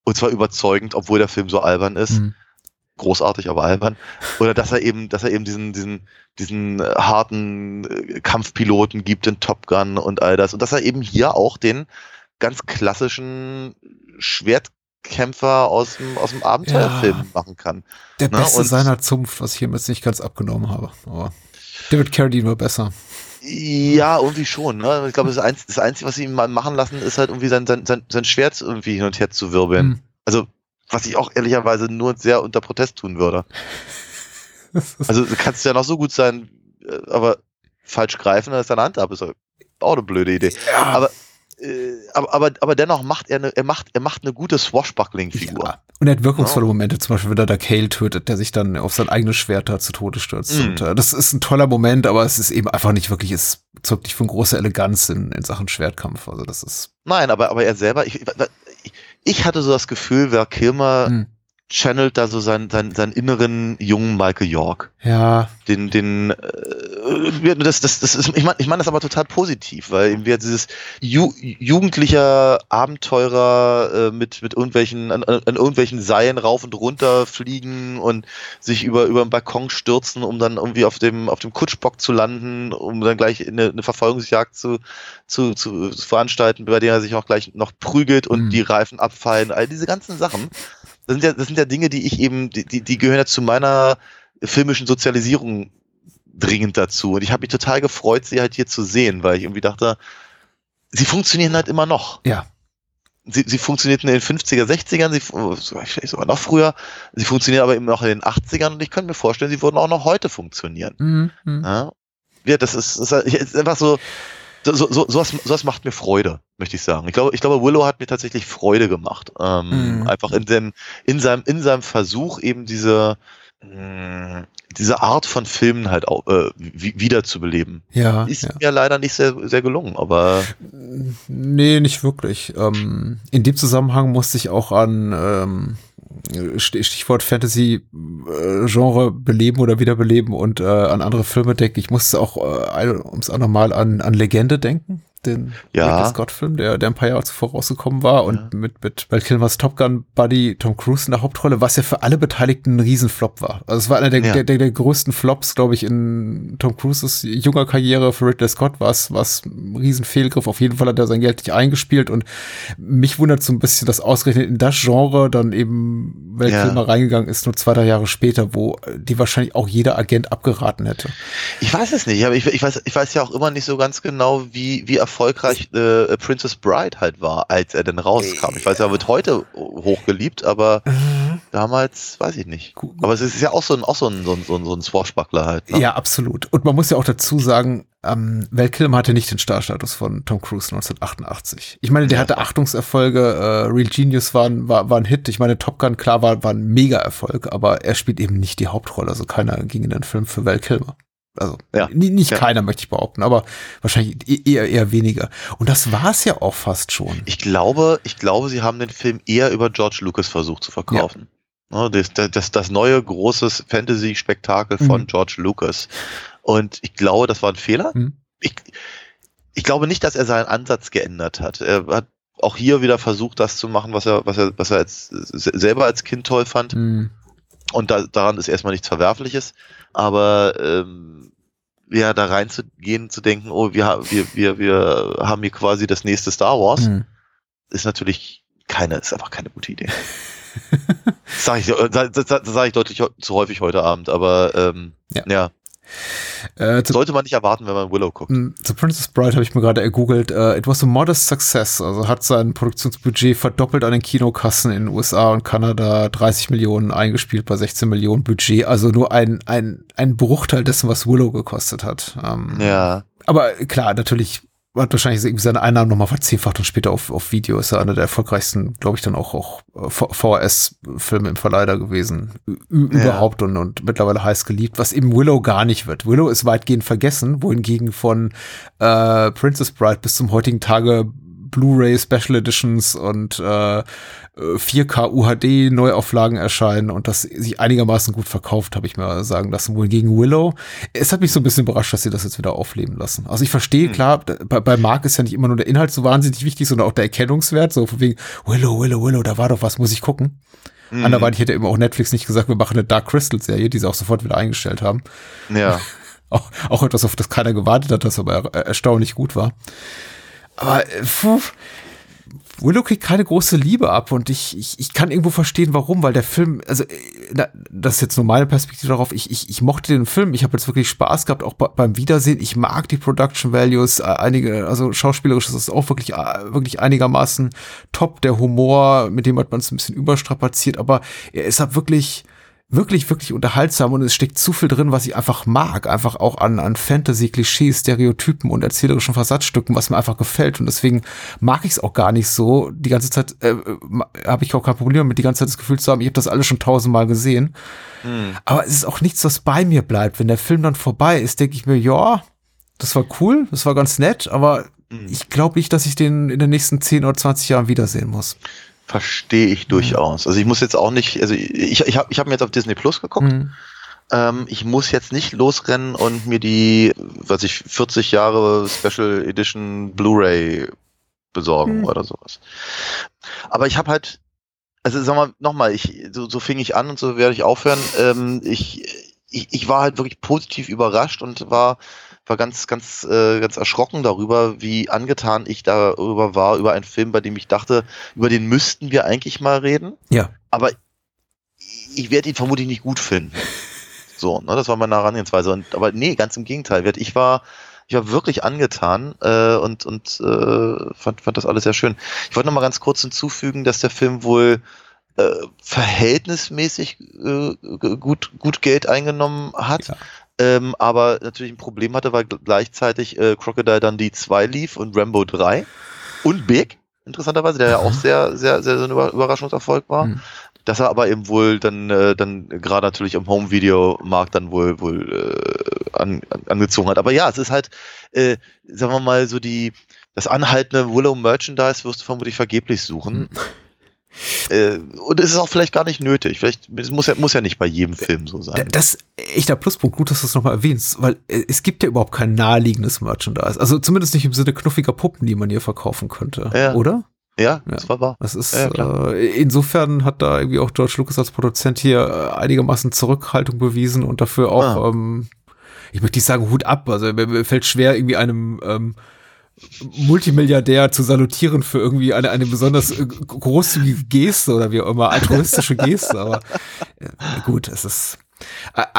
Und zwar überzeugend, obwohl der Film so albern ist Mhm. großartig, aber albern. Oder dass er eben, dass er eben diesen, diesen, diesen äh, harten äh, Kampfpiloten gibt in Top Gun und all das. Und dass er eben hier auch den ganz klassischen Schwertkämpfer aus dem, aus dem Abenteuerfilm Ja. machen kann. Der Na, Beste und- seiner Zunft, was ich ihm jetzt nicht ganz abgenommen habe. Aber David Carradine war besser. Ja, irgendwie schon. Ne? Ich glaube, das, Einz das Einzige, was sie ihm mal machen lassen, ist halt irgendwie sein, sein, sein, sein Schwert irgendwie hin und her zu wirbeln. Mhm. Also, was ich auch ehrlicherweise nur sehr unter Protest tun würde. Also du kannst ja noch so gut sein, äh, aber falsch greifen, dann ist deine Hand ab. Ist auch eine blöde Idee. ja, Aber, aber, aber, aber dennoch macht er eine, er macht, er macht eine gute Swashbuckling-Figur. ja. Und er hat wirkungsvolle Momente, zum Beispiel, wenn er da Kale tötet, der sich dann auf sein eigenes Schwert da zu Tode stürzt. Mhm. Und äh, das ist ein toller Moment, aber es ist eben einfach nicht wirklich, es zeugt nicht von großer Eleganz in, in Sachen Schwertkampf. Also das ist. Nein, aber, aber er selber, ich, ich hatte so das Gefühl, wer Kilmer Hm. Channelt da so seinen, seinen, seinen inneren jungen Michael York. Ja, den, den, äh, das, das, das ist, ich meine, ich meine das aber total positiv, weil eben wir dieses ju jugendlicher Abenteurer äh, mit, mit irgendwelchen, an, an irgendwelchen Seilen rauf und runter fliegen und sich über, über den Balkon stürzen, um dann irgendwie auf dem, auf dem Kutschbock zu landen, um dann gleich eine, eine Verfolgungsjagd zu, zu, zu, zu veranstalten, bei der er sich auch gleich noch prügelt und Mhm. die Reifen abfallen, all diese ganzen Sachen. Das sind ja, das sind ja Dinge, die ich eben, die, die, die gehören ja zu meiner filmischen Sozialisierung dringend dazu. Und ich habe mich total gefreut, sie halt hier zu sehen, weil ich irgendwie dachte, sie funktionieren halt immer noch. ja. Sie, sie funktionierten in den 50er, 60ern, sie, vielleicht sogar noch früher, sie funktionieren aber eben noch in den 80ern und ich könnte mir vorstellen, sie würden auch noch heute funktionieren. Mhm. mhm. Ja, ja das ist, das ist einfach so, so, so, so sowas, sowas macht mir Freude, möchte ich sagen. Ich glaube, ich glaube, Willow hat mir tatsächlich Freude gemacht. Ähm, Mhm. Einfach in dem, in seinem, in seinem Versuch eben diese, mh, diese Art von Filmen halt auch äh, wi- wiederzubeleben. Ja, Ist ja. mir leider nicht sehr, sehr gelungen, aber Nee, nicht wirklich. Ähm, in dem Zusammenhang musste ich auch an ähm, Stichwort Fantasy-Genre beleben oder wiederbeleben und äh, an andere Filme denken. Ich musste auch äh, ums andere Mal an, an Legende denken, den Ja. Ridley Scott-Film, der, der ein paar Jahre zuvor rausgekommen war und mit, mit Val Kilmers Top Gun Buddy Tom Cruise in der Hauptrolle, was ja für alle Beteiligten ein Riesenflop war. Also es war einer der, Ja. der, der, der größten Flops, glaube ich, in Tom Cruises junger Karriere für Ridley Scott war es was ein Riesenfehlgriff. Auf jeden Fall hat er sein Geld nicht eingespielt und mich wundert so ein bisschen, dass ausgerechnet in das Genre dann eben Val Ja. Kilmer reingegangen ist, nur zwei, drei Jahre später, wo die wahrscheinlich auch jeder Agent abgeraten hätte. ich weiß es nicht. Aber ich, ich, weiß, ich weiß ja auch immer nicht so ganz genau, wie, wie erfolgreich äh, Princess Bride halt war, als er denn rauskam. Ich weiß, er wird heute hochgeliebt, aber damals weiß ich nicht. Aber es ist ja auch so ein, auch so ein, so ein, so ein, so ein Swashbuckler halt. Ne? Ja, absolut. Und man muss ja auch dazu sagen, ähm, Val Kilmer hatte nicht den Starstatus von Tom Cruise 1988. Ich meine, der hatte Achtungserfolge, äh, Real Genius war ein, war, war ein Hit. Ich meine, Top Gun, klar, war, war ein Mega-Erfolg, aber er spielt eben nicht die Hauptrolle. Also keiner ging in den Film für Val Kilmer. Also Ja. nicht Ja. keiner, möchte ich behaupten, aber wahrscheinlich e- eher, eher weniger. Und das war es ja auch fast schon. Ich glaube, ich glaube, sie haben den Film eher über George Lucas versucht zu verkaufen. Ne, Das, das, das neue große Fantasy-Spektakel von Mhm. George Lucas. Und ich glaube, das war ein Fehler. Mhm. Ich, ich glaube nicht, dass er seinen Ansatz geändert hat. Er hat auch hier wieder versucht, das zu machen, was er, was er, was er als, selber als Kind toll fand. Hm. Und da, daran ist erstmal nichts Verwerfliches. Aber ähm, ja, da reinzugehen, zu denken, oh, wir, wir, wir, wir haben hier quasi das nächste Star Wars, Hm. ist natürlich keine, ist einfach keine gute Idee. das sage ich, äh, das, das, das sag ich deutlich zu häufig heute Abend, aber ähm, Ja. ja. Äh, sollte man nicht erwarten, wenn man Willow guckt. Mm, Zu Princess Bride habe ich mir gerade ergoogelt. Uh, it was a modest success. Also hat sein Produktionsbudget verdoppelt an den Kinokassen in den USA und Kanada 30 Millionen eingespielt bei 16 Millionen Budget. Also nur ein, ein, ein Bruchteil dessen, was Willow gekostet hat. Ähm, Ja. Aber klar, natürlich hat wahrscheinlich irgendwie seine Einnahmen nochmal verzehnfacht und später auf, auf Video ist er einer der erfolgreichsten, glaube ich, dann auch, auch äh, VHS-Filme im Verleiher gewesen. Ü Ja. Überhaupt und, und mittlerweile heiß geliebt, was eben Willow gar nicht wird. Willow ist weitgehend vergessen, wohingegen von äh, Princess Bride bis zum heutigen Tage Blu-ray Special Editions und äh, 4K UHD Neuauflagen erscheinen und das sich einigermaßen gut verkauft, habe ich mir sagen lassen. Wohingegen Willow, es hat mich so ein bisschen überrascht, dass sie das jetzt wieder aufleben lassen. Also ich verstehe, klar, da- bei, bei Mark ist ja nicht immer nur der Inhalt so wahnsinnig wichtig, sondern auch der Erkennungswert, so von wegen, Willow, Willow, Willow, da war doch was, muss ich gucken. Mhm. Anderweitig hätte immer auch Netflix nicht gesagt, wir machen eine Dark Crystal Serie, die sie auch sofort wieder eingestellt haben. Ja. Auch, auch etwas, auf das keiner gewartet hat, das aber er, erstaunlich gut war. Aber äh, puh, Willow kriegt keine große Liebe ab und ich, ich, ich kann irgendwo verstehen, warum, weil der Film, also äh, das ist jetzt nur meine Perspektive darauf, ich, ich, ich mochte den Film, ich habe jetzt wirklich Spaß gehabt, auch bei, beim Wiedersehen, ich mag die Production Values, äh, einige, also schauspielerisch ist es auch wirklich, wirklich einigermaßen top, der Humor, mit dem hat man es ein bisschen überstrapaziert, aber er ist halt wirklich, wirklich, wirklich unterhaltsam und es steckt zu viel drin, was ich einfach mag. Einfach auch an, an Fantasy, Klischees, Stereotypen und erzählerischen Versatzstücken, was mir einfach gefällt. Und deswegen mag ich es auch gar nicht so. Die ganze Zeit äh, habe ich auch kein Problem damit, die ganze Zeit das Gefühl zu haben, ich habe das alles schon tausendmal gesehen. Aber es ist auch nichts, was bei mir bleibt. Wenn der Film dann vorbei ist, denke ich mir, ja, das war cool, das war ganz nett, aber ich glaube nicht, dass ich den in den nächsten 10 oder 20 Jahren wiedersehen muss. Verstehe ich durchaus. Also ich muss jetzt auch nicht, also ich, ich habe ich hab mir jetzt auf Disney Plus geguckt. Mhm. Ähm, ich muss jetzt nicht losrennen und mir die, was ich, 40 Jahre Special Edition Blu-ray besorgen Hm. oder sowas. Aber ich habe halt, also sag mal, nochmal, ich, so, so fing ich an und so werde ich aufhören. Ähm, ich, ich, ich war halt wirklich positiv überrascht und war, war ganz, ganz, äh, ganz erschrocken darüber, wie angetan ich darüber war, über einen Film, bei dem ich dachte, über den müssten wir eigentlich mal reden. Ja. Aber ich werde ihn vermutlich nicht gut finden. So, ne, das war meine Herangehensweise. Und, aber nee, ganz im Gegenteil. Ich war, ich war wirklich angetan äh, und, und äh, fand, fand das alles sehr schön. Ich wollte noch mal ganz kurz hinzufügen, dass der Film wohl äh, verhältnismäßig äh, gut, gut Geld eingenommen hat. Ja. Ähm, aber natürlich ein Problem hatte, weil gl- gleichzeitig äh, Crocodile Dundee 2 lief und Rambo 3 und Big, interessanterweise, der ja auch sehr, sehr, sehr, sehr ein Über- Überraschungserfolg war. Mhm. dass er aber eben wohl dann, äh, dann gerade natürlich im Home-Video-Markt dann wohl, wohl äh, an, an, angezogen hat. Aber ja, es ist halt, äh, sagen wir mal, so die, das anhaltende Willow-Merchandise wirst du vermutlich vergeblich suchen. Äh, und es ist auch vielleicht gar nicht nötig. Vielleicht es muss ja, muss ja nicht bei jedem Film so sein. Das ist echter Pluspunkt. Gut, dass du es nochmal erwähnst, weil äh, es gibt ja überhaupt kein naheliegendes Merchandise. Also zumindest nicht im Sinne knuffiger Puppen, die man hier verkaufen könnte. Ja. Oder? Ja, das war wahr. Das ist, Ja, äh, insofern hat da irgendwie auch George Lucas als Produzent hier äh, einigermaßen Zurückhaltung bewiesen und dafür auch, Ah. ähm, ich möchte nicht sagen Hut ab, also mir, mir fällt schwer, irgendwie einem ähm, Multimilliardär zu salutieren für irgendwie eine, eine besonders äh, großzügige Geste oder wie auch immer, altruistische Geste, aber äh, gut, es ist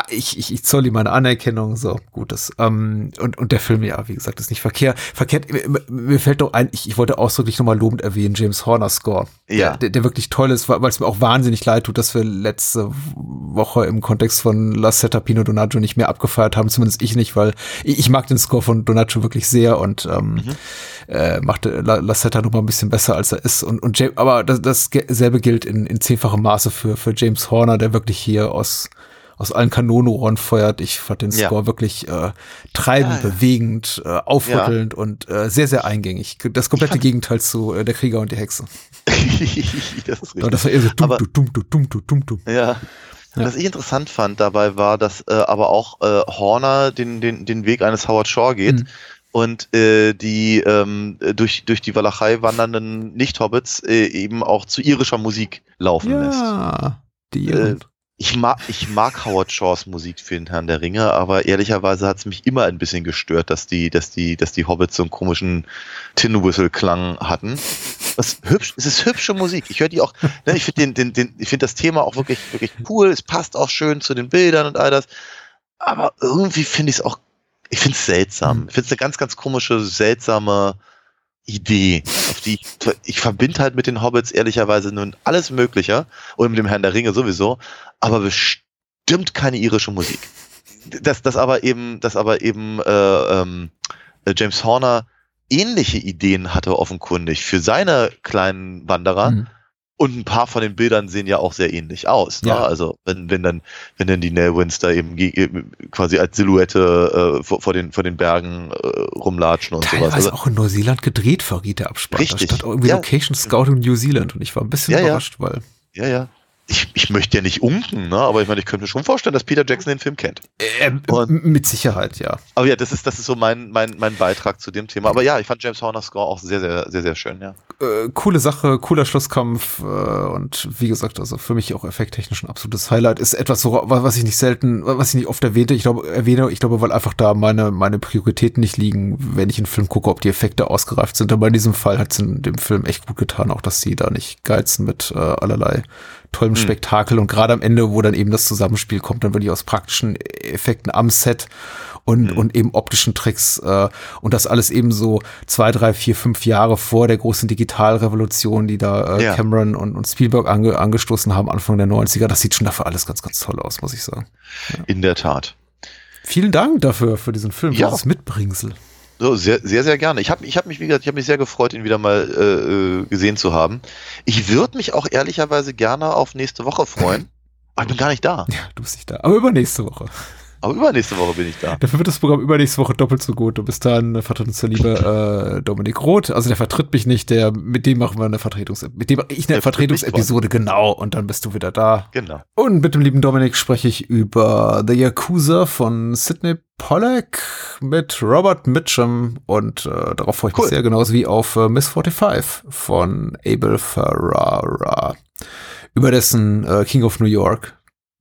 ich, ich, ich zoll ihm meine Anerkennung, so, gut, das, ähm, und, und der Film, ja, wie gesagt, ist nicht verkehrt, verkehrt, mir, mir fällt doch ein, ich, ich wollte ausdrücklich nochmal lobend erwähnen, James Horner Score. Ja. Der, der wirklich toll ist, weil es mir auch wahnsinnig leid tut, dass wir letzte Woche im Kontext von La Setta Pino Donaggio nicht mehr abgefeiert haben, zumindest ich nicht, weil ich, ich mag den Score von Donaggio wirklich sehr und ähm, äh, machte La, La Setta noch mal ein bisschen besser, als er ist. Und, und James, aber das, dasselbe gilt in, in zehnfachem Maße für, für James Horner, der wirklich hier aus aus allen Kanonenrohren feuert. Ich fand den Ja. Score wirklich äh, treibend, Ja, ja. bewegend, äh, aufrüttelnd und äh, sehr, sehr eingängig. Das komplette Gegenteil zu äh, Der Krieger und die Hexe. das ist Aber das war eher so dumm, Aber- du, dumm, du, dumm, du, dumm, dumm. Ja. Was ich interessant fand dabei war, dass äh, aber auch äh, Horner den, den, den Weg eines Howard Shaw geht Mhm. und äh, die ähm, durch, durch die Walachei wandernden Nicht-Hobbits äh, eben auch zu irischer Musik laufen lässt. Ja, die Äh. Ich mag, ich mag Howard Shaws Musik für den Herrn der Ringe, aber ehrlicherweise hat es mich immer ein bisschen gestört, dass die, dass die, dass die Hobbits so einen komischen Tin Whistle Klang hatten. Das hübsch, es ist hübsche Musik. Ich höre die auch, ne, ich finde den, den, den, ich finde das Thema auch wirklich, wirklich cool. Es passt auch schön zu den Bildern und all das. Aber irgendwie finde ich es auch, ich finde es seltsam. Ich finde es eine ganz, ganz komische, seltsame Idee, auf die ich, ich verbinde halt mit den Hobbits ehrlicherweise nun alles Mögliche und mit dem Herrn der Ringe sowieso, aber bestimmt keine irische Musik. Das, das aber eben, das aber eben äh, ähm, äh, James Horner ähnliche Ideen hatte offenkundig für seine kleinen Wanderer. Mhm. Und ein paar von den Bildern sehen ja auch sehr ähnlich aus. Ne? Ja. Also wenn, wenn dann, wenn dann die Nelwins da eben quasi als Silhouette äh, vor, vor den vor den Bergen äh, rumlatschen und sowas. Teilweise Also, auch in Neuseeland gedreht, verriet der Abspann. Richtig. Da stand irgendwie Ja. Location Scouting New Zealand und ich war ein bisschen ja. überrascht, weil ja, ja. Ich, ich möchte ja nicht unken, ne? aber ich meine, ich könnte mir schon vorstellen, dass Peter Jackson den Film kennt. äh, Und- mit Sicherheit, ja. Aber ja, das ist, das ist so mein, mein, mein Beitrag zu dem Thema. Aber ja, ich fand James Horner's Score auch sehr, sehr, sehr, sehr schön, ja. Äh, coole Sache, cooler Schlusskampf äh, und wie gesagt, also für mich auch effekttechnisch ein absolutes Highlight. Ist etwas, so, was ich nicht selten, was ich nicht oft erwähnte. Ich glaube, erwähne, ich glaube, weil einfach da meine meine Prioritäten nicht liegen, wenn ich einen Film gucke, ob die Effekte ausgereift sind. Aber in diesem Fall hat es in dem Film echt gut getan, auch dass sie da nicht geizen mit äh, allerlei tollem Hm. Spektakel und gerade am Ende, wo dann eben das Zusammenspiel kommt, dann wirklich aus praktischen Effekten am Set und, Hm. und eben optischen Tricks äh, und das alles eben so zwei, drei, vier, fünf Jahre vor der großen Digitalrevolution, die da äh, Ja. Cameron und, und Spielberg ange, angestoßen haben, Anfang der 90er. Das sieht schon dafür alles ganz, ganz toll aus, muss ich sagen. In der Tat. Vielen Dank dafür, für diesen Film, für Ja. dieses Mitbringsel. So, sehr, sehr, sehr gerne. Ich habe ich hab mich, wie gesagt, ich habe mich sehr gefreut, ihn wieder mal äh, äh, gesehen zu haben. Ich würde mich auch ehrlicherweise gerne auf nächste Woche freuen. Aber ich bin gar nicht da. Ja, du bist nicht da. Aber übernächste Woche. Aber übernächste Woche bin ich da. Dafür wird das Programm übernächste Woche doppelt so gut. Und bis dahin äh, vertritt uns der liebe äh, Dominik Roth. Also der vertritt mich nicht, der, mit dem machen wir eine Vertretungs mit dem mache ich eine Vertretungsepisode, genau. Und dann bist du wieder da. Genau. Und mit dem lieben Dominik spreche ich über The Yakuza von Sidney Pollack mit Robert Mitchum und äh, darauf freue ich Cool. mich sehr, genauso wie auf äh, Miss 45 von Abel Ferrara. Über dessen äh, King of New York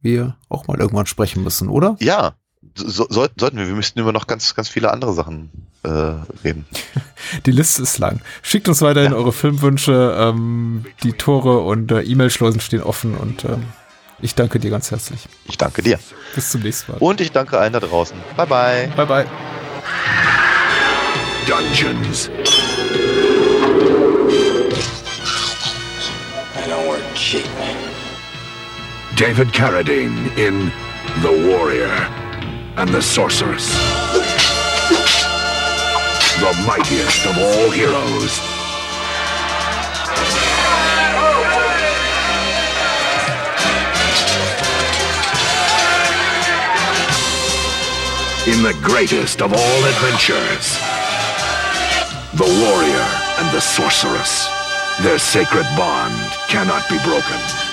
wir auch mal irgendwann sprechen müssen, oder? Ja, so, soll, sollten wir. Wir müssten über noch ganz, ganz viele andere Sachen äh, reden. Die Liste ist lang. Schickt uns weiterhin eure Filmwünsche. Ähm, die Tore und äh, E-Mail-Schleusen stehen offen und ähm, ich danke dir ganz herzlich. Ich danke dir. Bis zum nächsten Mal. Und ich danke allen da draußen. Bye, bye. Bye, bye. Dungeons, David Carradine in The Warrior and the Sorceress. The mightiest of all heroes. In the greatest of all adventures, the warrior and the sorceress. Their sacred bond cannot be broken.